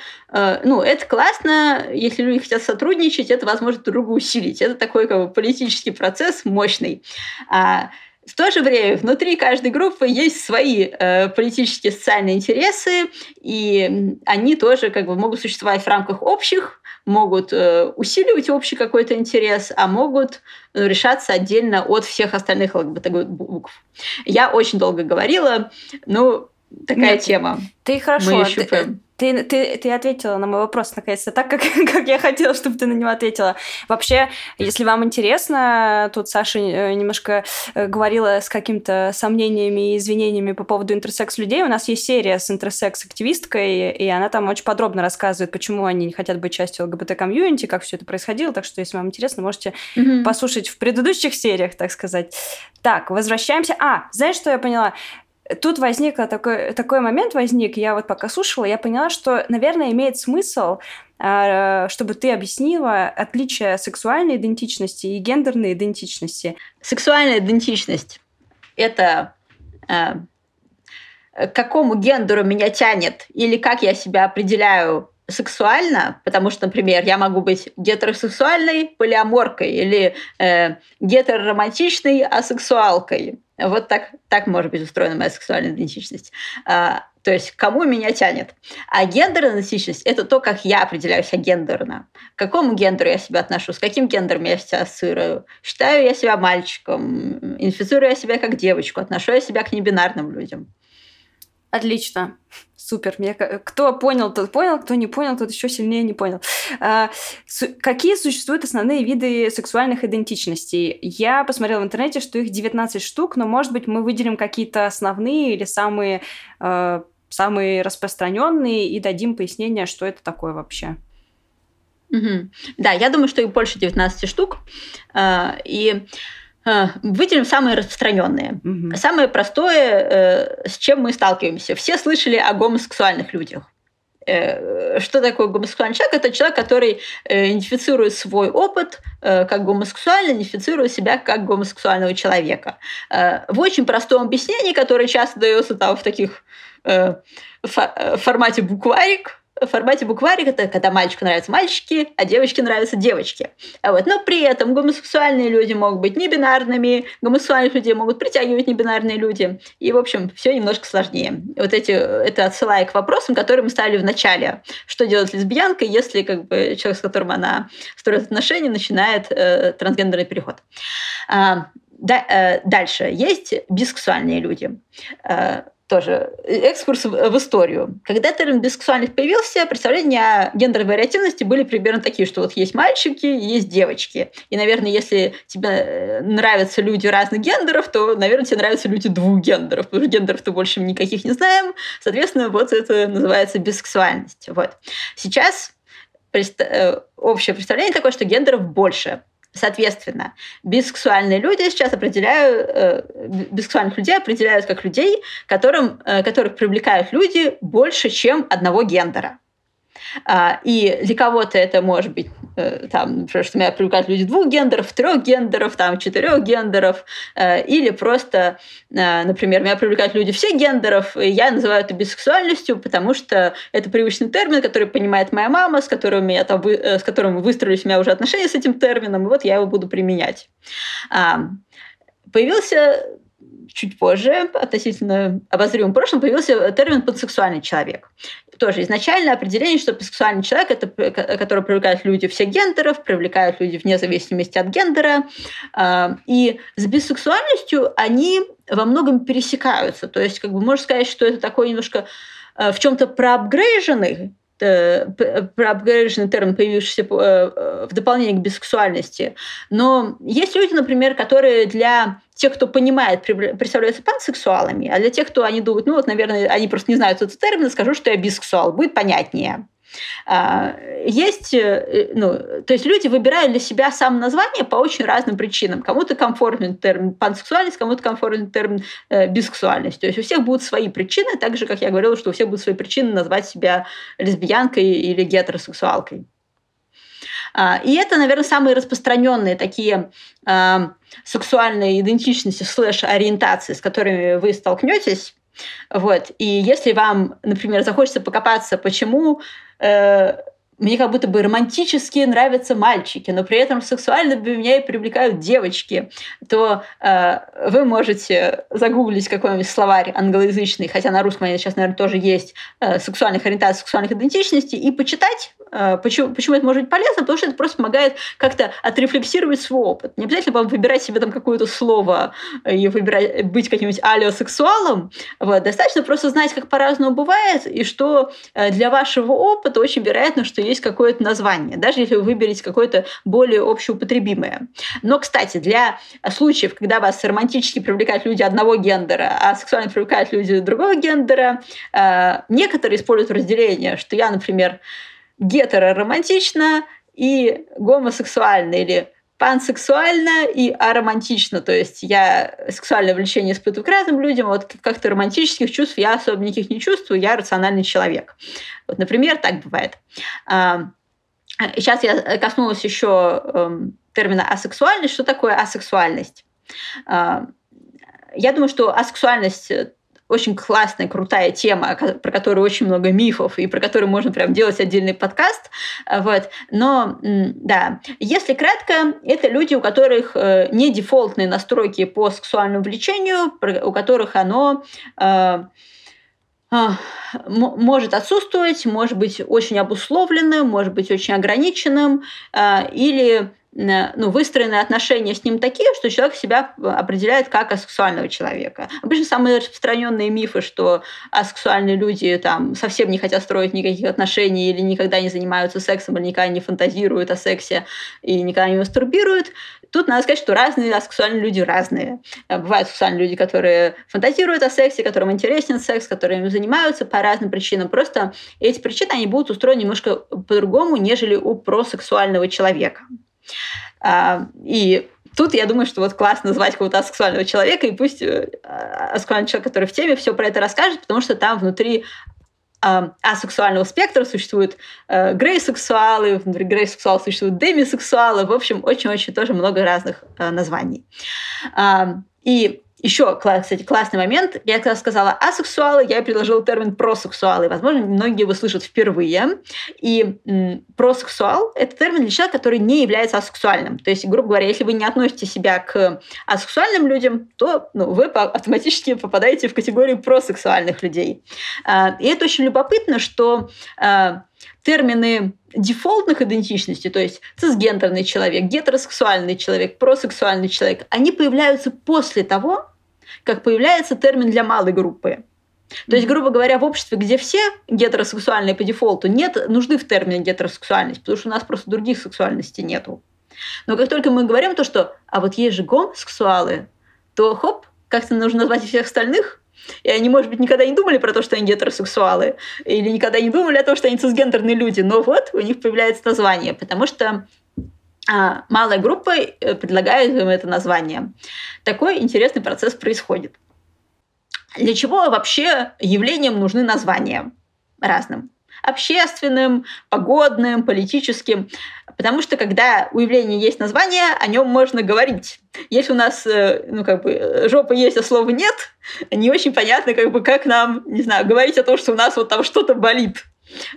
ну, это классно. Если люди хотят сотрудничать, это возможно другую усилить. Это такой как бы, политический процесс мощный. А, в то же время внутри каждой группы есть свои э, политические социальные интересы, и они тоже как бы могут существовать в рамках общих, могут э, усиливать общий какой-то интерес, а могут ну, решаться отдельно от всех остальных букв. Я очень долго говорила, ну, такая Нет, тема. Ты хорошо. Мы ты, ты, ты, ты ответила на мой вопрос, наконец-то, так, как, как я хотела, чтобы ты на него ответила. Вообще, если вам интересно, тут Саша э, немножко э, говорила с какими-то сомнениями и извинениями по поводу интерсекс-людей. У нас есть серия с интерсекс-активисткой, и она там очень подробно рассказывает, почему они не хотят быть частью ЛГБТ-комьюнити, как все это происходило. Так что, если вам интересно, можете mm-hmm. послушать в предыдущих сериях, так сказать. Так, возвращаемся. А, знаешь, что я поняла? Тут возник такой, такой момент возник, я вот пока слушала, я поняла, что, наверное, имеет смысл, а, чтобы ты объяснила отличие сексуальной идентичности и гендерной идентичности. Сексуальная идентичность – это э, к какому гендеру меня тянет или как я себя определяю сексуально, потому что, например, я могу быть гетеросексуальной полиаморкой или э, гетероромантичной асексуалкой. Вот так, так может быть устроена моя сексуальная идентичность. А, то есть, кому меня тянет. А гендерная идентичность – это то, как я определяю себя гендерно. К какому гендеру я себя отношу, с каким гендером я себя ассоциирую. Считаю я себя мальчиком, инфицирую я себя как девочку, отношу я себя к небинарным людям. Отлично. Супер. Мне, кто понял, тот понял, кто не понял, тот еще сильнее не понял. А, какие существуют основные виды сексуальных идентичностей? Я посмотрела в интернете, что их 19 штук, но, может быть, мы выделим какие-то основные или самые, а, самые распространенные и дадим пояснение, что это такое вообще. Угу. Да, я думаю, что их больше 19 штук. А, и Э, выделим самые распространенные. Угу. Самое простое, э, с чем мы сталкиваемся. Все слышали о гомосексуальных людях. Э, что такое гомосексуальный человек? Это человек, который идентифицирует свой опыт как гомосексуальный, идентифицирует себя как гомосексуального человека. В очень простом объяснении, которое часто дается там в таких формате букварик, в формате букварик это когда мальчику нравятся мальчики, а девочке нравятся девочки. А вот. Но при этом гомосексуальные люди могут быть небинарными, гомосексуальных людей могут притягивать небинарные люди. И, в общем, все немножко сложнее. Вот эти, это отсылая к вопросам, которые мы ставили в начале. Что делать лесбиянка, если как бы, человек, с которым она строит отношения, начинает э, трансгендерный переход? А, да, э, дальше. Есть бисексуальные люди. Э, тоже экскурс в историю. Когда термин бисексуальных появился, представления о гендерной вариативности были примерно такие, что вот есть мальчики, есть девочки. И, наверное, если тебе э, нравятся люди разных гендеров, то, наверное, тебе нравятся люди двух гендеров, потому что гендеров-то больше никаких не знаем. Соответственно, вот это называется бисексуальность. Вот. Сейчас э, общее представление такое, что гендеров больше. Соответственно, бисексуальные люди сейчас определяют, э, бисексуальных людей определяют как людей, которым, э, которых привлекают люди больше, чем одного гендера. А, и для кого-то это может быть, э, там, например, что меня привлекают люди двух гендеров, трех гендеров, там, четырех гендеров, э, или просто, э, например, меня привлекают люди всех гендеров, и я называю это бисексуальностью, потому что это привычный термин, который понимает моя мама, с которым, я, там, с которым выстроились у меня уже отношения с этим термином, и вот я его буду применять. А, появился чуть позже, относительно обозримом прошлом, появился термин «пансексуальный человек». Тоже изначально определение, что пансексуальный человек – это который привлекает люди всех гендеров, привлекают люди вне зависимости от гендера. А, и с бисексуальностью они во многом пересекаются. То есть, как бы можно сказать, что это такой немножко в чем-то проапгрейженный, проапгрейженный термин, появившийся в дополнение к бисексуальности. Но есть люди, например, которые для тех, кто понимает, представляются пансексуалами, а для тех, кто они думают, ну вот, наверное, они просто не знают этот термин, скажу, что я бисексуал, будет понятнее. А, есть, э, ну, то есть люди выбирают для себя сам название по очень разным причинам. Кому-то комфортен термин пансексуальность, кому-то комфортен термин э, бисексуальность. То есть у всех будут свои причины, так же, как я говорила, что у всех будут свои причины назвать себя лесбиянкой или гетеросексуалкой. А, и это, наверное, самые распространенные такие а, сексуальные идентичности слэш-ориентации, с которыми вы столкнетесь. Вот. И если вам, например, захочется покопаться, почему Uh, мне как будто бы романтически нравятся мальчики, но при этом сексуально для меня и привлекают девочки, то э, вы можете загуглить какой-нибудь словарь англоязычный, хотя на русском они сейчас, наверное, тоже есть, э, сексуальных ориентаций, сексуальных идентичностей, и почитать, э, почему, почему это может быть полезно, потому что это просто помогает как-то отрефлексировать свой опыт. Не обязательно вам выбирать себе там какое-то слово и выбирать, быть каким-нибудь алиосексуалом. Вот. Достаточно просто знать, как по-разному бывает, и что э, для вашего опыта очень вероятно, что есть какое-то название, даже если вы выберете какое-то более общеупотребимое. Но, кстати, для случаев, когда вас романтически привлекают люди одного гендера, а сексуально привлекают люди другого гендера, э, некоторые используют разделение, что я, например, гетероромантична и гомосексуальна, или пансексуально и аромантично. То есть я сексуальное влечение испытываю к разным людям, а вот как-то романтических чувств я особо никаких не чувствую, я рациональный человек. Вот, например, так бывает. Сейчас я коснулась еще эм, термина асексуальность. Что такое асексуальность? Я думаю, что асексуальность очень классная, крутая тема, про которую очень много мифов и про которую можно прям делать отдельный подкаст. Вот. Но, да, если кратко, это люди, у которых э, не дефолтные настройки по сексуальному влечению, у которых оно э, может отсутствовать, может быть очень обусловленным, может быть очень ограниченным, или Э, ну, выстроены отношения с ним такие, что человек себя определяет как асексуального человека. Обычно самые распространенные мифы, что асексуальные люди там совсем не хотят строить никаких отношений или никогда не занимаются сексом, или никогда не фантазируют о сексе и никогда не мастурбируют. Тут надо сказать, что разные асексуальные люди разные. Э, бывают сексуальные люди, которые фантазируют о сексе, которым интересен секс, которые им занимаются по разным причинам. Просто эти причины, они будут устроены немножко по-другому, нежели у просексуального человека. А, и тут я думаю, что вот классно назвать какого-то асексуального человека, и пусть э, асексуальный человек, который в теме, все про это расскажет, потому что там внутри а, асексуального спектра существуют э, грейсексуалы, внутри грейсексуалов существуют демисексуалы, в общем, очень-очень тоже много разных э, названий. А, и еще, кстати, классный момент. Я когда сказала асексуалы, я предложила термин просексуалы. Возможно, многие его слышат впервые. И м, просексуал – это термин для человека, который не является асексуальным. То есть, грубо говоря, если вы не относите себя к асексуальным людям, то ну, вы автоматически попадаете в категорию просексуальных людей. А, и это очень любопытно, что а, термины дефолтных идентичностей, то есть цисгендерный человек, гетеросексуальный человек, просексуальный человек, они появляются после того, как появляется термин для малой группы. То есть, грубо говоря, в обществе, где все гетеросексуальные по дефолту, нет нужды в термине гетеросексуальность, потому что у нас просто других сексуальностей нету. Но как только мы говорим то, что «а вот есть же гомосексуалы», то хоп, как-то нужно назвать всех остальных, и они, может быть, никогда не думали про то, что они гетеросексуалы, или никогда не думали о том, что они цисгендерные люди, но вот у них появляется название, потому что малая группа э, предлагает им это название. Такой интересный процесс происходит. Для чего вообще явлениям нужны названия разным? Общественным, погодным, политическим. Потому что когда у явления есть название, о нем можно говорить. Если у нас, э, ну, как бы, жопа есть, а слова нет, не очень понятно, как бы, как нам, не знаю, говорить о том, что у нас вот там что-то болит.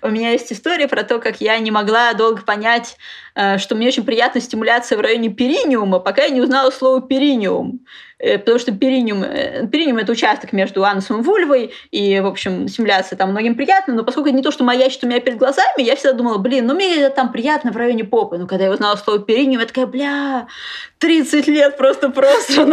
У меня есть история про то, как я не могла долго понять, э, что мне очень приятна стимуляция в районе периниума, пока я не узнала слово периниум. Э, потому что периниум, э, периниум – это участок между анусом и вульвой, и, в общем, стимуляция там многим приятна, но поскольку это не то, что маячит у меня перед глазами, я всегда думала, блин, ну мне там приятно в районе попы. Но когда я узнала слово периниум, я такая, бля, 30 лет просто просто.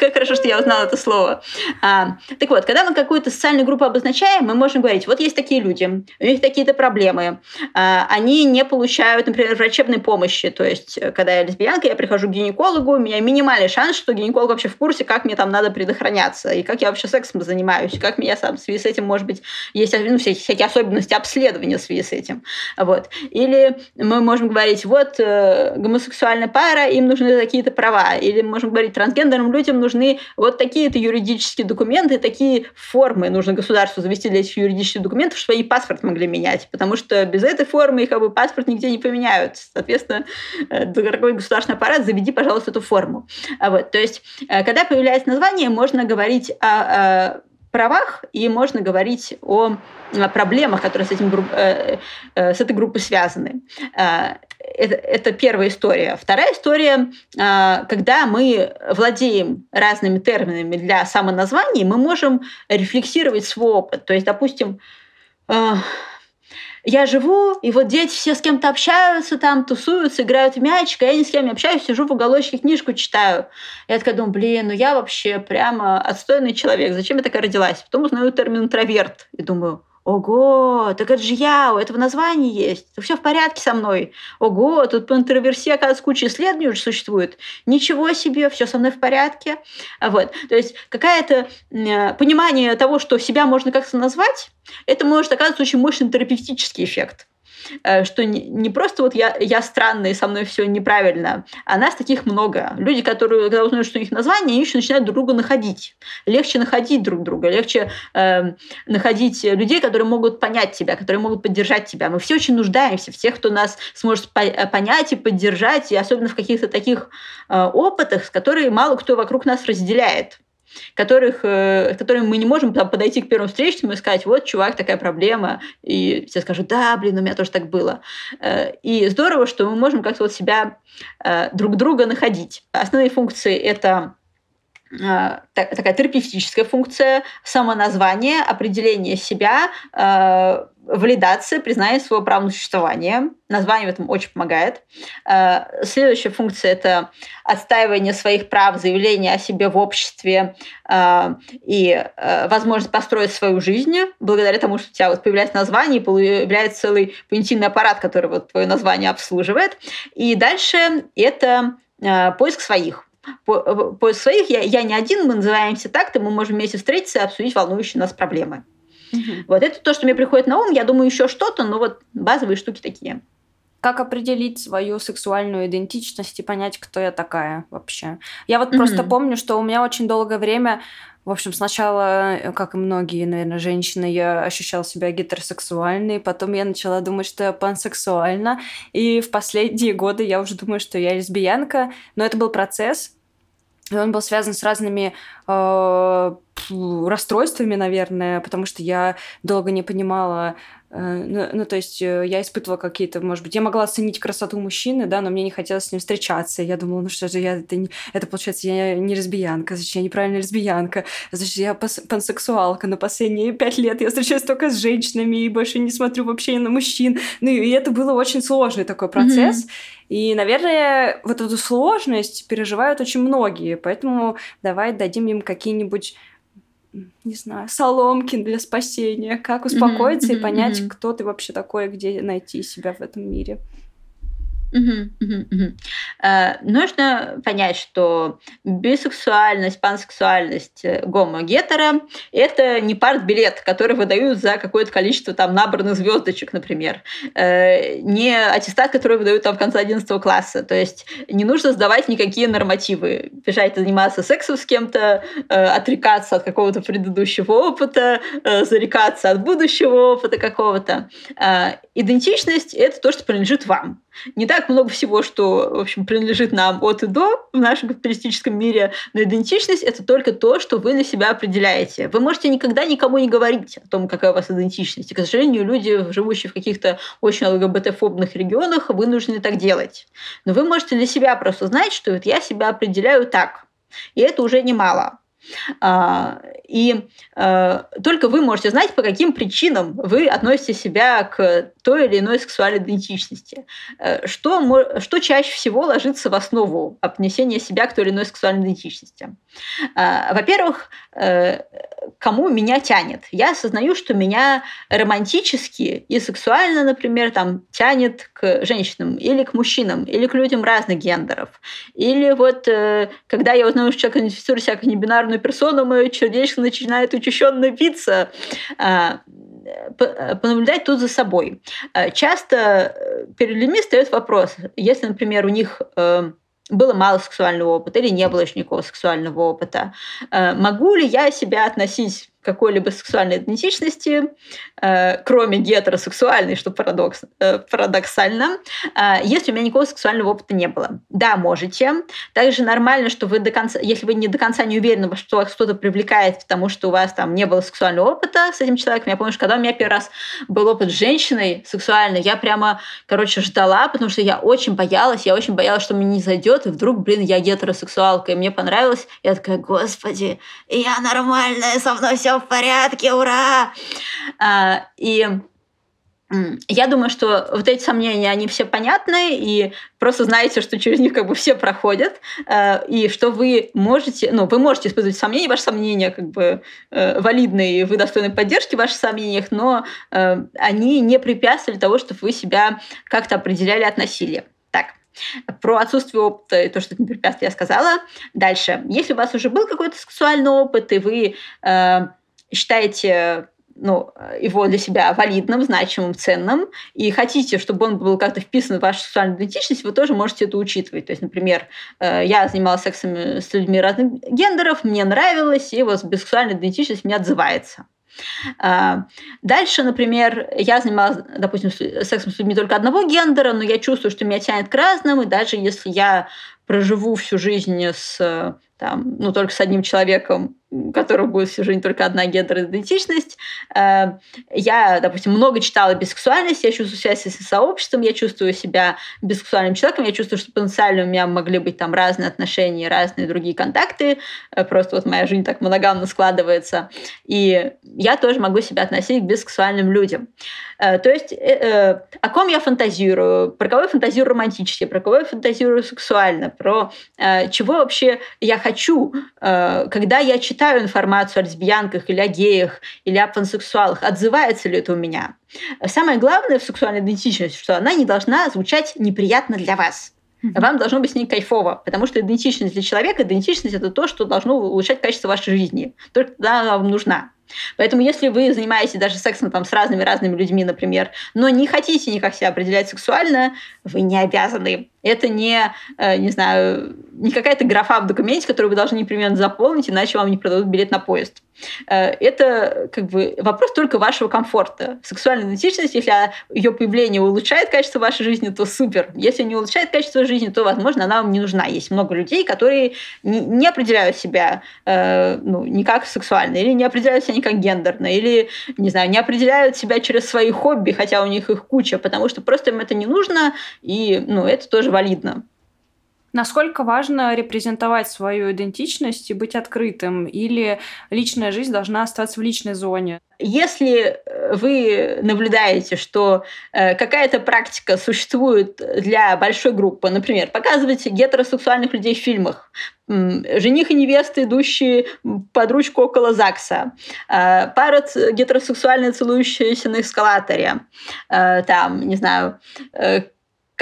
Как хорошо, что я узнала это слово. А, так вот, когда мы какую-то социальную группу обозначаем, мы можем говорить, вот есть такие люди, у них такие-то проблемы, а, они не получают, например, врачебной помощи. То есть, когда я лесбиянка, я прихожу к гинекологу, у меня минимальный шанс, что гинеколог вообще в курсе, как мне там надо предохраняться, и как я вообще сексом занимаюсь, как меня сам в связи с этим, может быть, есть ну, всякие, всякие особенности обследования в связи с этим. Вот. Или мы можем говорить, вот э, гомосексуальная пара, им нужны какие-то права. Или мы можем говорить, трансгендерным людям нужны вот такие-то юридические документы, такие формы нужно государству завести для этих юридических документов, чтобы они паспорт могли менять. Потому что без этой формы их как бы паспорт нигде не поменяют. Соответственно, э, дорогой государственный аппарат, заведи, пожалуйста, эту форму. А вот, то есть, когда появляется название, можно говорить о, о правах и можно говорить о проблемах, которые с, этим, э, с этой группой связаны это, это первая история. Вторая история, когда мы владеем разными терминами для самоназваний, мы можем рефлексировать свой опыт. То есть, допустим, я живу, и вот дети все с кем-то общаются, там тусуются, играют в мячик, а я ни с кем не общаюсь, сижу в уголочке, книжку читаю. Я такая думаю, блин, ну я вообще прямо отстойный человек, зачем я такая родилась? Потом узнаю термин интроверт и думаю, Ого, так это же я, у этого названия есть. Все в порядке со мной. Ого, тут по интроверсии, оказывается, куча исследований уже существует. Ничего себе, все со мной в порядке. Вот. То есть какое-то э, понимание того, что себя можно как-то назвать, это может оказывать очень мощный терапевтический эффект. Э, что не, не просто вот я, я странный, со мной все неправильно, а нас таких много. Люди, которые, когда узнают, что у них название, они еще начинают друг друга находить. Легче находить друг друга, легче э, находить людей, которые могут понять тебя, которые могут поддержать тебя. Мы все очень нуждаемся в тех, кто нас сможет э, понять и поддержать, и особенно в каких-то таких э, опытах, которыми мало кто вокруг нас разделяет которых, э, которым мы не можем подойти к первому встречному и сказать, вот, чувак, такая проблема, и все скажут, да, блин, у меня тоже так было. Э, и здорово, что мы можем как-то вот себя э, друг друга находить. Основные функции — это такая терапевтическая функция, самоназвание, определение себя, валидация, признание своего права на существование. Название в этом очень помогает. Э, следующая функция – это отстаивание своих прав, заявление о себе в обществе и возможность построить свою жизнь благодаря тому, что у тебя вот появляется название, и появляется целый понятийный аппарат, который вот твое название обслуживает. И дальше это поиск своих поиск своих. Я, я не один, мы называемся так-то, мы можем вместе встретиться и обсудить волнующие нас проблемы. Угу. Вот это то, что мне приходит на ум. Я думаю, еще что-то, но вот базовые штуки такие. Как определить свою сексуальную идентичность и понять, кто я такая вообще? Я вот угу. просто помню, что у меня очень долгое время в общем, сначала, как и многие, наверное, женщины, я ощущала себя гетеросексуальной, потом я начала думать, что я пансексуальна, и в последние годы я уже думаю, что я лесбиянка, но это был процесс, и он был связан с разными э, расстройствами, наверное, потому что я долго не понимала, Э, ну, ну, то есть э, я испытывала какие-то, может быть, я могла оценить красоту мужчины, да, но мне не хотелось с ним встречаться. Я думала, ну что же, я, это, не, это получается, я не лесбиянка, значит, я неправильная лесбиянка, значит, я пансексуалка. На последние пять лет я встречаюсь только с женщинами и больше не смотрю вообще на мужчин. Ну, и это было очень сложный такой процесс. Mm-hmm. И, наверное, вот эту сложность переживают очень многие, поэтому давай дадим им какие-нибудь не знаю, соломки для спасения, как успокоиться mm-hmm, и понять, mm-hmm. кто ты вообще такой, где найти себя в этом мире. Э, нужно понять, что бисексуальность, пансексуальность, э, гомо-гетеро – это не парт-билет, который выдают за какое-то количество там набранных звездочек, например. Э, не аттестат, который выдают там в конце 11 класса. То есть не нужно сдавать никакие нормативы. Бежать заниматься сексом с кем-то, отрекаться от какого-то предыдущего опыта, зарекаться от будущего опыта какого-то. Идентичность – это то, что принадлежит вам. Не так много всего, что, в общем, принадлежит нам от и до в нашем капиталистическом мире, но идентичность – это только то, что вы на себя определяете. Вы можете никогда никому не говорить о том, какая у вас идентичность. И, к сожалению, люди, живущие в каких-то очень ЛГБТ-фобных регионах, вынуждены так делать. Но вы можете для себя просто знать, что вот я себя определяю так. И это уже немало. А, и э, только вы можете знать, по каким причинам вы относите себя к той или иной сексуальной идентичности. Э, что, что чаще всего ложится в основу отнесения себя к той или иной сексуальной идентичности? А, во-первых, э, кому меня тянет? Я осознаю, что меня романтически и сексуально, например, там, тянет женщинам или к мужчинам, или к людям разных гендеров. Или вот, когда я узнаю, что человек идентифицирует себя как небинарную персону, мое сердечко начинает учащенно биться а, понаблюдать тут за собой. А, часто э, перед людьми встает вопрос, если, например, у них э, было мало сексуального опыта или не было еще никакого сексуального опыта, э, могу ли я себя относить какой-либо сексуальной идентичности, э, кроме гетеросексуальной, что парадокс, э, парадоксально, э, если у меня никакого сексуального опыта не было. Да, можете. Также нормально, что вы до конца, если вы не до конца не уверены, что вас кто-то привлекает, потому что у вас там не было сексуального опыта с этим человеком. Я помню, что когда у меня первый раз был опыт с женщиной сексуальной, я прямо, короче, ждала, потому что я очень боялась, я очень боялась, что мне не зайдет, и вдруг, блин, я гетеросексуалка, и мне понравилось. Я такая, господи, я нормальная, со мной все в порядке, ура! А, и я думаю, что вот эти сомнения, они все понятны, и просто знаете, что через них как бы все проходят, а, и что вы можете, ну, вы можете испытывать сомнения, ваши сомнения как бы э, валидны, и вы достойны поддержки в ваших сомнениях, но э, они не препятствовали того, чтобы вы себя как-то определяли от насилия. Так, про отсутствие опыта и то, что это не препятствие, я сказала. Дальше. Если у вас уже был какой-то сексуальный опыт, и вы э, считаете ну, его для себя валидным, значимым, ценным, и хотите, чтобы он был как-то вписан в вашу сексуальную идентичность, вы тоже можете это учитывать. То есть, например, э, я занималась сексом с людьми разных гендеров, мне нравилось, и вот бисексуальная идентичность мне отзывается. А, дальше, например, я занималась, допустим, сексом с людьми только одного гендера, но я чувствую, что меня тянет к разным, и даже если я проживу всю жизнь с там, ну, только с одним человеком, у которого будет всю жизнь только одна гендер-идентичность. Э, я, допустим, много читала бисексуальность, я чувствую связь с сообществом, я чувствую себя бисексуальным человеком, я чувствую, что потенциально у меня могли быть там разные отношения, разные другие контакты, э, просто вот моя жизнь так моногамно складывается, и я тоже могу себя относить к бисексуальным людям. Э, то есть о ком я фантазирую, про кого я фантазирую романтически, про кого я фантазирую сексуально, про чего вообще я хочу, когда я читаю читаю информацию о лесбиянках или о геях, или о пансексуалах, отзывается ли это у меня. Самое главное в сексуальной идентичности, что она не должна звучать неприятно для вас. Вам должно быть с ней кайфово, потому что идентичность для человека, идентичность – это то, что должно улучшать качество вашей жизни. Только тогда она вам нужна. Поэтому если вы занимаетесь даже сексом там, с разными-разными людьми, например, но не хотите никак себя определять сексуально, вы не обязаны. Это не, э, не знаю, не какая-то графа в документе, которую вы должны непременно заполнить, иначе вам не продадут билет на поезд. Э, это как бы вопрос только вашего комфорта. Сексуальная идентичность, если ее появление улучшает качество вашей жизни, то супер. Если не улучшает качество жизни, то, возможно, она вам не нужна. Есть много людей, которые не определяют себя э, ну, никак сексуально, или не определяют себя никак гендерно, или, не знаю, не определяют себя через свои хобби, хотя у них их куча, потому что просто им это не нужно, и ну, это тоже валидно. Насколько важно репрезентовать свою идентичность и быть открытым? Или личная жизнь должна остаться в личной зоне? Если э, вы наблюдаете, что э, какая-то практика существует для большой группы, например, показывать гетеросексуальных людей в фильмах, жених и невеста, идущие под ручку около ЗАГСа, э, пара гетеросексуальная, целующаяся на эскалаторе, там, не знаю,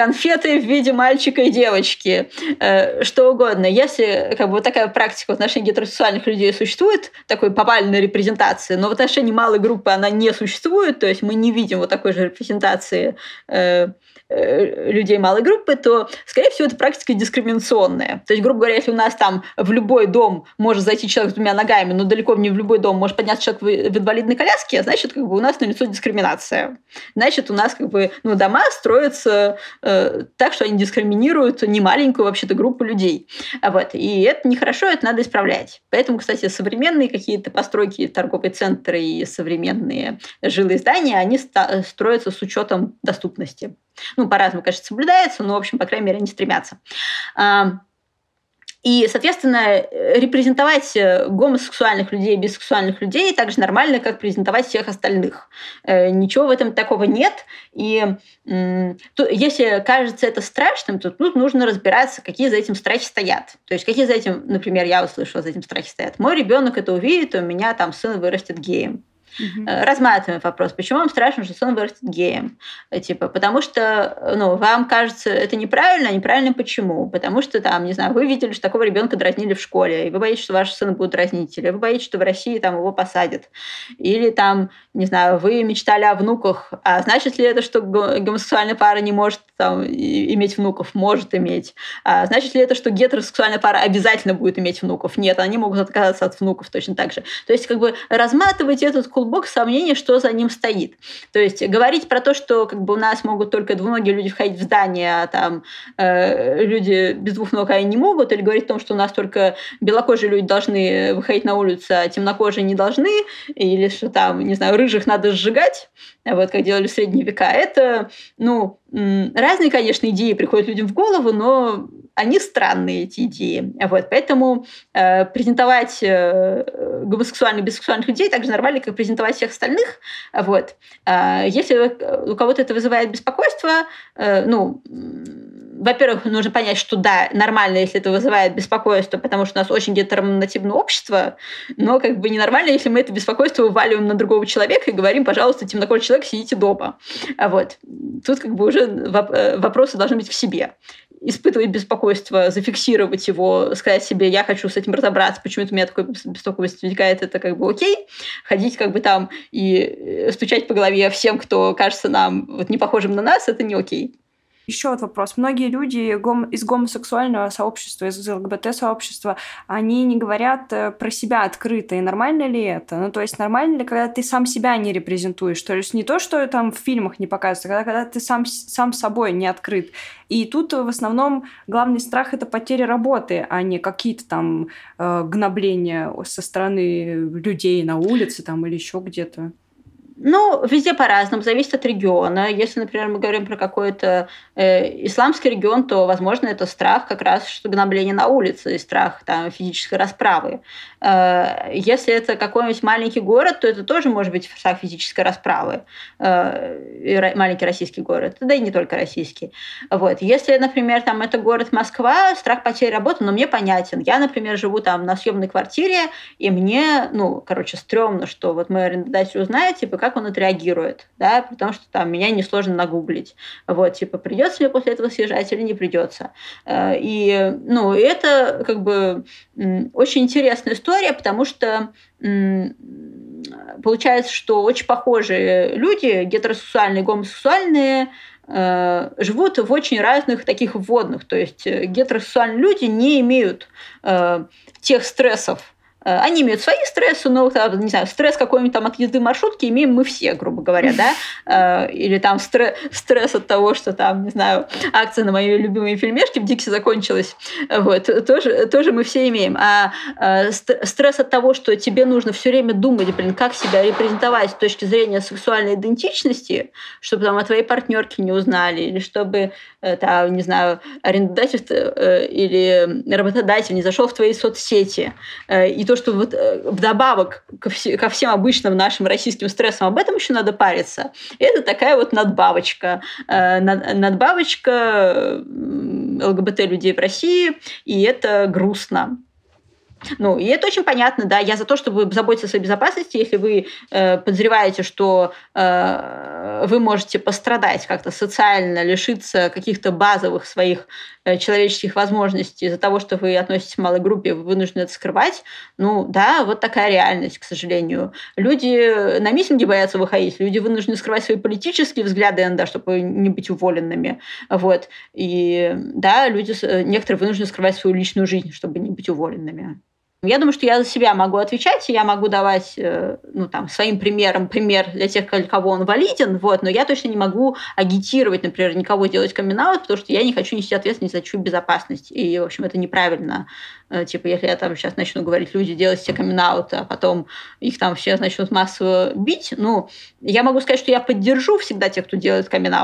конфеты в виде мальчика и девочки, э, что угодно. Если как бы такая практика в отношении гетеросексуальных людей существует, такой повальной репрезентации, но в отношении малой группы она не существует, то есть мы не видим вот такой же репрезентации Э, людей малой группы, то, скорее всего, это практика дискриминационная. То есть, грубо говоря, если у нас там в любой дом может зайти человек с двумя ногами, но далеко не в любой дом может подняться человек в инвалидной коляске, значит, как бы у нас налицо дискриминация. Значит, у нас как бы ну, дома строятся э, так, что они дискриминируют немаленькую вообще-то группу людей. Вот. И это нехорошо, это надо исправлять. Поэтому, кстати, современные какие-то постройки, торговые центры и современные жилые здания, они строятся с учетом доступности. Ну, по-разному, конечно, соблюдается, но, в общем, по крайней мере, они стремятся. И, соответственно, репрезентовать э, гомосексуальных людей, бисексуальных людей так же нормально, как презентовать всех остальных. Э, ничего в этом такого нет. И если кажется это страшным, то тут нужно разбираться, какие за этим страхи стоят. То есть какие за этим, например, я услышала, за этим страхи стоят. Мой ребенок это увидит, у меня там сын вырастет геем. Угу. Разматываем вопрос, почему вам страшно, что сын вырастет геем? Э, типа, потому что ну, вам кажется это неправильно, а неправильно почему? Потому что там, не знаю, вы видели, что такого ребенка дразнили в школе, и вы боитесь, что ваш сын будет дразнить, или вы боитесь, что в России там его посадят. Или там, не знаю, вы мечтали о внуках, а значит ли это, что гомосексуальная пара не может там, иметь внуков? Может иметь. А значит ли это, что гетеросексуальная пара обязательно будет иметь внуков? Нет, они могут отказаться от внуков точно так же. То есть, как бы разматывать этот клубок сомнений, что за ним стоит. То есть говорить про то, что как бы у нас могут только двуногие люди входить в здание, а там э, люди без двух ног они не могут, или говорить о том, что у нас только белокожие люди должны выходить на улицу, а темнокожие не должны, или что там, не знаю, рыжих надо сжигать, вот как делали в средние века. Это, ну, разные, конечно, идеи приходят людям в голову, но они странные, эти идеи. Вот, поэтому э, презентовать э, гомосексуальных, бисексуальных людей так же нормально, как презентовать всех остальных. Вот. Э, если у кого-то это вызывает беспокойство, э, ну, во-первых, нужно понять, что да, нормально, если это вызывает беспокойство, потому что у нас очень гетеронормативное общество, но как бы ненормально, если мы это беспокойство вываливаем на другого человека и говорим, пожалуйста, темнокожий человек, сидите дома. А вот. Тут как бы уже э, вопросы должны быть к себе испытывать беспокойство, зафиксировать его, сказать себе, я хочу с этим разобраться, почему это у меня такое беспокойство возникает, это как бы окей. Ходить как бы там и э, стучать по голове всем, кто кажется нам вот не похожим на нас, это не окей. Еще вот вопрос. Многие люди из гомосексуального сообщества, из ЛГБТ-сообщества, они не говорят э, про себя открыто. И нормально ли это? Ну, то есть нормально ли, когда ты сам себя не репрезентуешь? То есть не то, что там в фильмах не показывается, а когда, когда ты сам, сам собой не открыт. И тут в основном главный страх — это потеря работы, а не какие-то там э, гнобления со стороны людей на улице там, или еще где-то. Ну, везде по-разному, зависит от региона. Если, например, мы говорим про какой-то э, исламский регион, то, возможно, это страх как раз что на улице, и страх там, физической расправы. Э, если это какой-нибудь маленький город, то это тоже может быть страх физической расправы. Э, маленький российский город, да и не только российский. Вот. Если, например, там это город Москва, страх потери работы, но мне понятен. Я, например, живу там на съемной квартире, и мне, ну, короче, стрёмно, что вот мой арендодатель узнает, типа, как он отреагирует, да, потому что там меня несложно нагуглить. Вот, типа, придется мне после этого съезжать или не придется. Э, и, ну, это как бы очень интересная история, потому что получается, что очень похожие люди, гетеросексуальные, гомосексуальные, э, живут в очень разных таких вводных. То есть э, гетеросексуальные люди не имеют тех стрессов, Э, они имеют свои стрессы, но, не знаю, стресс какой-нибудь там от езды маршрутки имеем мы все, грубо говоря, да? Э, или там стресс, стресс от того, что там, не знаю, акция на мои любимые фильмешки в Дикси закончилась. Вот, тоже, тоже мы все имеем. А э, стресс от того, что тебе нужно все время думать, блин, как себя репрезентовать с точки зрения сексуальной идентичности, чтобы там о твоей партнерке не узнали, или чтобы, там, не знаю, арендодатель или работодатель не зашел в твои соцсети, и то, что вот э, вдобавок ко, все, ко всем обычным нашим российским стрессам об этом еще надо париться, это такая вот надбавочка. Э, надбавочка ЛГБТ-людей в России, и это грустно. Ну, и это очень понятно, да. Я за то, чтобы заботиться о своей безопасности, если вы э, подозреваете, что э, вы можете пострадать как-то социально, лишиться каких-то базовых своих человеческих возможностей из-за того, что вы относитесь к малой группе, вы вынуждены это скрывать. Ну, да, вот такая реальность, к сожалению. Люди на митинги боятся выходить, люди вынуждены скрывать свои политические взгляды иногда, чтобы не быть уволенными. Вот. И да, люди, некоторые вынуждены скрывать свою личную жизнь, чтобы не быть уволенными. Я думаю, что я за себя могу отвечать, и я могу давать э, ну, там, своим примером пример для тех, кого он валиден, вот, но я точно не могу агитировать, например, никого делать камин потому что я не хочу нести ответственность за чью безопасность. И, в общем, это неправильно. Э, типа, если я там сейчас начну говорить, люди, делайте камин а потом их там все начнут массово бить, ну, я могу сказать, что я поддержу всегда тех, кто делает камин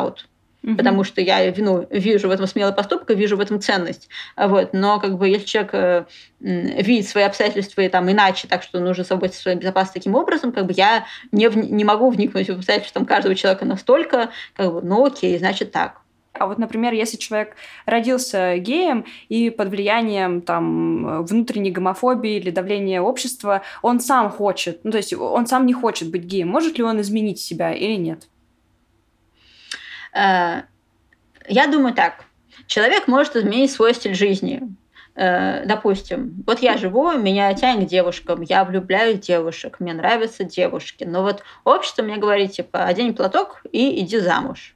угу. потому что я ну, вижу в этом смелый поступок и вижу в этом ценность. Вот. Но как бы если человек э, видит свои обстоятельства и, там, иначе, так что нужно заботиться о своей безопасности таким образом, как бы я не, не могу вникнуть в обстоятельства там, каждого человека настолько, как бы, ну окей, значит так. А вот, например, если человек родился геем и под влиянием там внутренней гомофобии или давления общества, он сам хочет, ну то есть он сам не хочет быть геем, может ли он изменить себя или нет? Э, я думаю так. Человек может изменить свой стиль жизни. Э, допустим, вот я живу, меня тянет к девушкам, я влюбляюсь в девушек, мне нравятся девушки. Но вот общество мне говорит, типа, одень платок и иди замуж.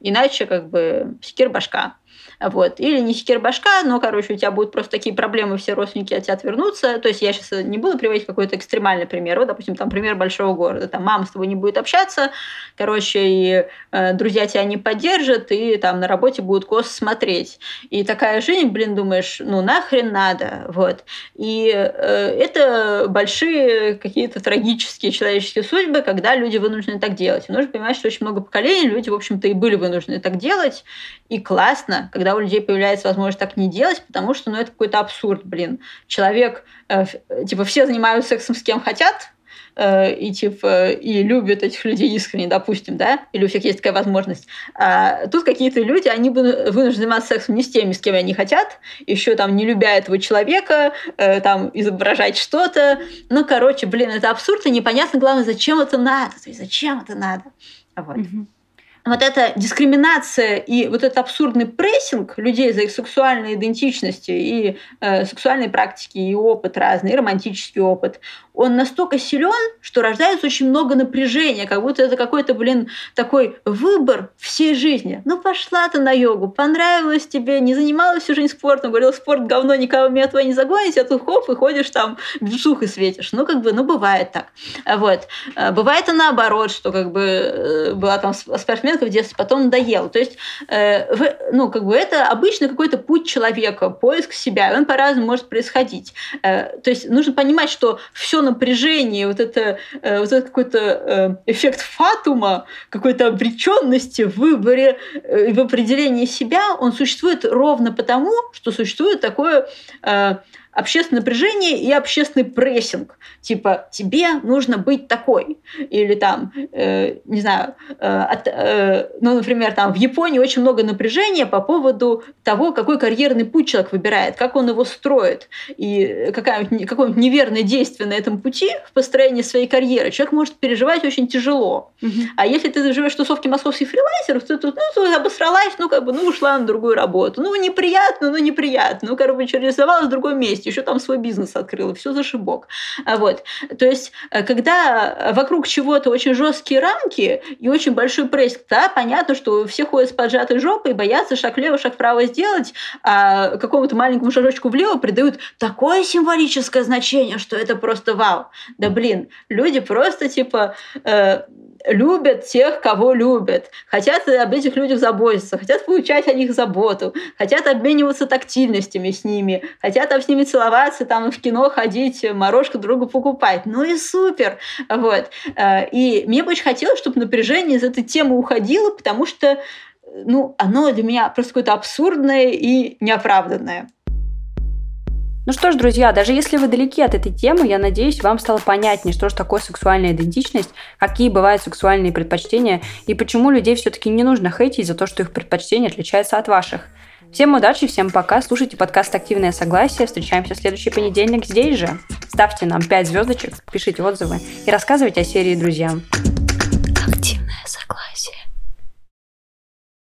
Иначе как бы секир башка. Вот. Или не секир башка, но, короче, у тебя будут просто такие проблемы, все родственники от тебя отвернутся. То есть я сейчас не буду приводить какой-то экстремальный пример. Вот, допустим, там пример большого города. Там мама с тобой не будет общаться, короче, и э, друзья тебя не поддержат, и там на работе будут кос смотреть. И такая жизнь, блин, думаешь, ну нахрен надо. Вот. И э, это большие какие-то трагические человеческие судьбы, когда люди вынуждены так делать. И нужно понимать, что очень много поколений люди, в общем-то, и были вынуждены так делать. И классно, когда у людей появляется возможность так не делать, потому что, ну, это какой-то абсурд, блин. Человек, э, типа, все занимаются сексом с кем хотят, э, и типа и любят этих людей искренне, допустим, да, или у всех есть такая возможность. А тут какие-то люди, они вынуждены заниматься сексом не с теми, с кем они хотят, еще там не любя этого человека, э, там изображать что-то. Ну, короче, блин, это абсурд, и непонятно, главное, зачем это надо, то есть зачем это надо. Вот. Mm-hmm вот эта дискриминация и вот этот абсурдный прессинг людей за их сексуальные идентичности и э, сексуальные практики, и опыт разный, и романтический опыт, он настолько силен, что рождается очень много напряжения, как будто это какой-то, блин, такой выбор всей жизни. Ну, пошла ты на йогу, понравилось тебе, не занималась всю жизнь спортом, говорил, спорт говно, никого меня твоего не загонить, а тут хоп, и ходишь там, бицухой светишь. Ну, как бы, ну, бывает так. Вот. А бывает и наоборот, что как бы э, была там спортсменка в детстве, потом надоело. То есть, э, ну, как бы это обычно какой-то путь человека, поиск себя, и он по-разному может происходить. Э, то есть нужно понимать, что все напряжение, вот это, э, вот этот какой-то э, эффект фатума, какой-то обреченности в выборе э, и в определении себя, он существует ровно потому, что существует такое общественное напряжение и общественный прессинг. Типа, тебе нужно быть такой. Или там, э, не знаю, э, от, э, ну, например, там в Японии очень много напряжения по поводу того, какой карьерный путь человек выбирает, как он его строит. И какое-нибудь, неверное действие на этом пути в построении своей карьеры человек может переживать очень тяжело. Угу. А если ты живешь в тусовке московских фрилансеров, ты тут, ну, обосралась, ну, как бы, ну, ушла на другую работу. Ну, неприятно, ну, неприятно. Ну, короче, реализовалась в другом месте есть еще там свой бизнес открыл, все за шибок. А вот. То есть, э, когда вокруг чего-то очень жесткие рамки и очень большой пресс, да, понятно, что все ходят с поджатой жопой, боятся шаг влево, шаг вправо сделать, а какому-то маленькому шажочку влево придают такое символическое значение, что это просто вау. Да блин, люди просто типа э, любят тех, кого любят, хотят об этих людях заботиться, хотят получать о них заботу, хотят обмениваться тактильностями с ними, хотят там с ними целоваться, там в кино ходить, морожку другу покупать. Ну и супер! Вот. Э, и мне бы очень хотелось, чтобы напряжение из этой темы уходило, потому что ну, оно для меня просто какое-то абсурдное и неоправданное. Ну что ж, друзья, даже если вы далеки от этой темы, я надеюсь, вам стало понятнее, что же такое сексуальная идентичность, какие бывают сексуальные предпочтения и почему людей все-таки не нужно хейтить за то, что их предпочтения отличаются от ваших. Всем удачи, всем пока. Слушайте подкаст «Активное согласие». Встречаемся в следующий понедельник здесь же. Ставьте нам 5 звездочек, пишите отзывы и рассказывайте о серии друзьям.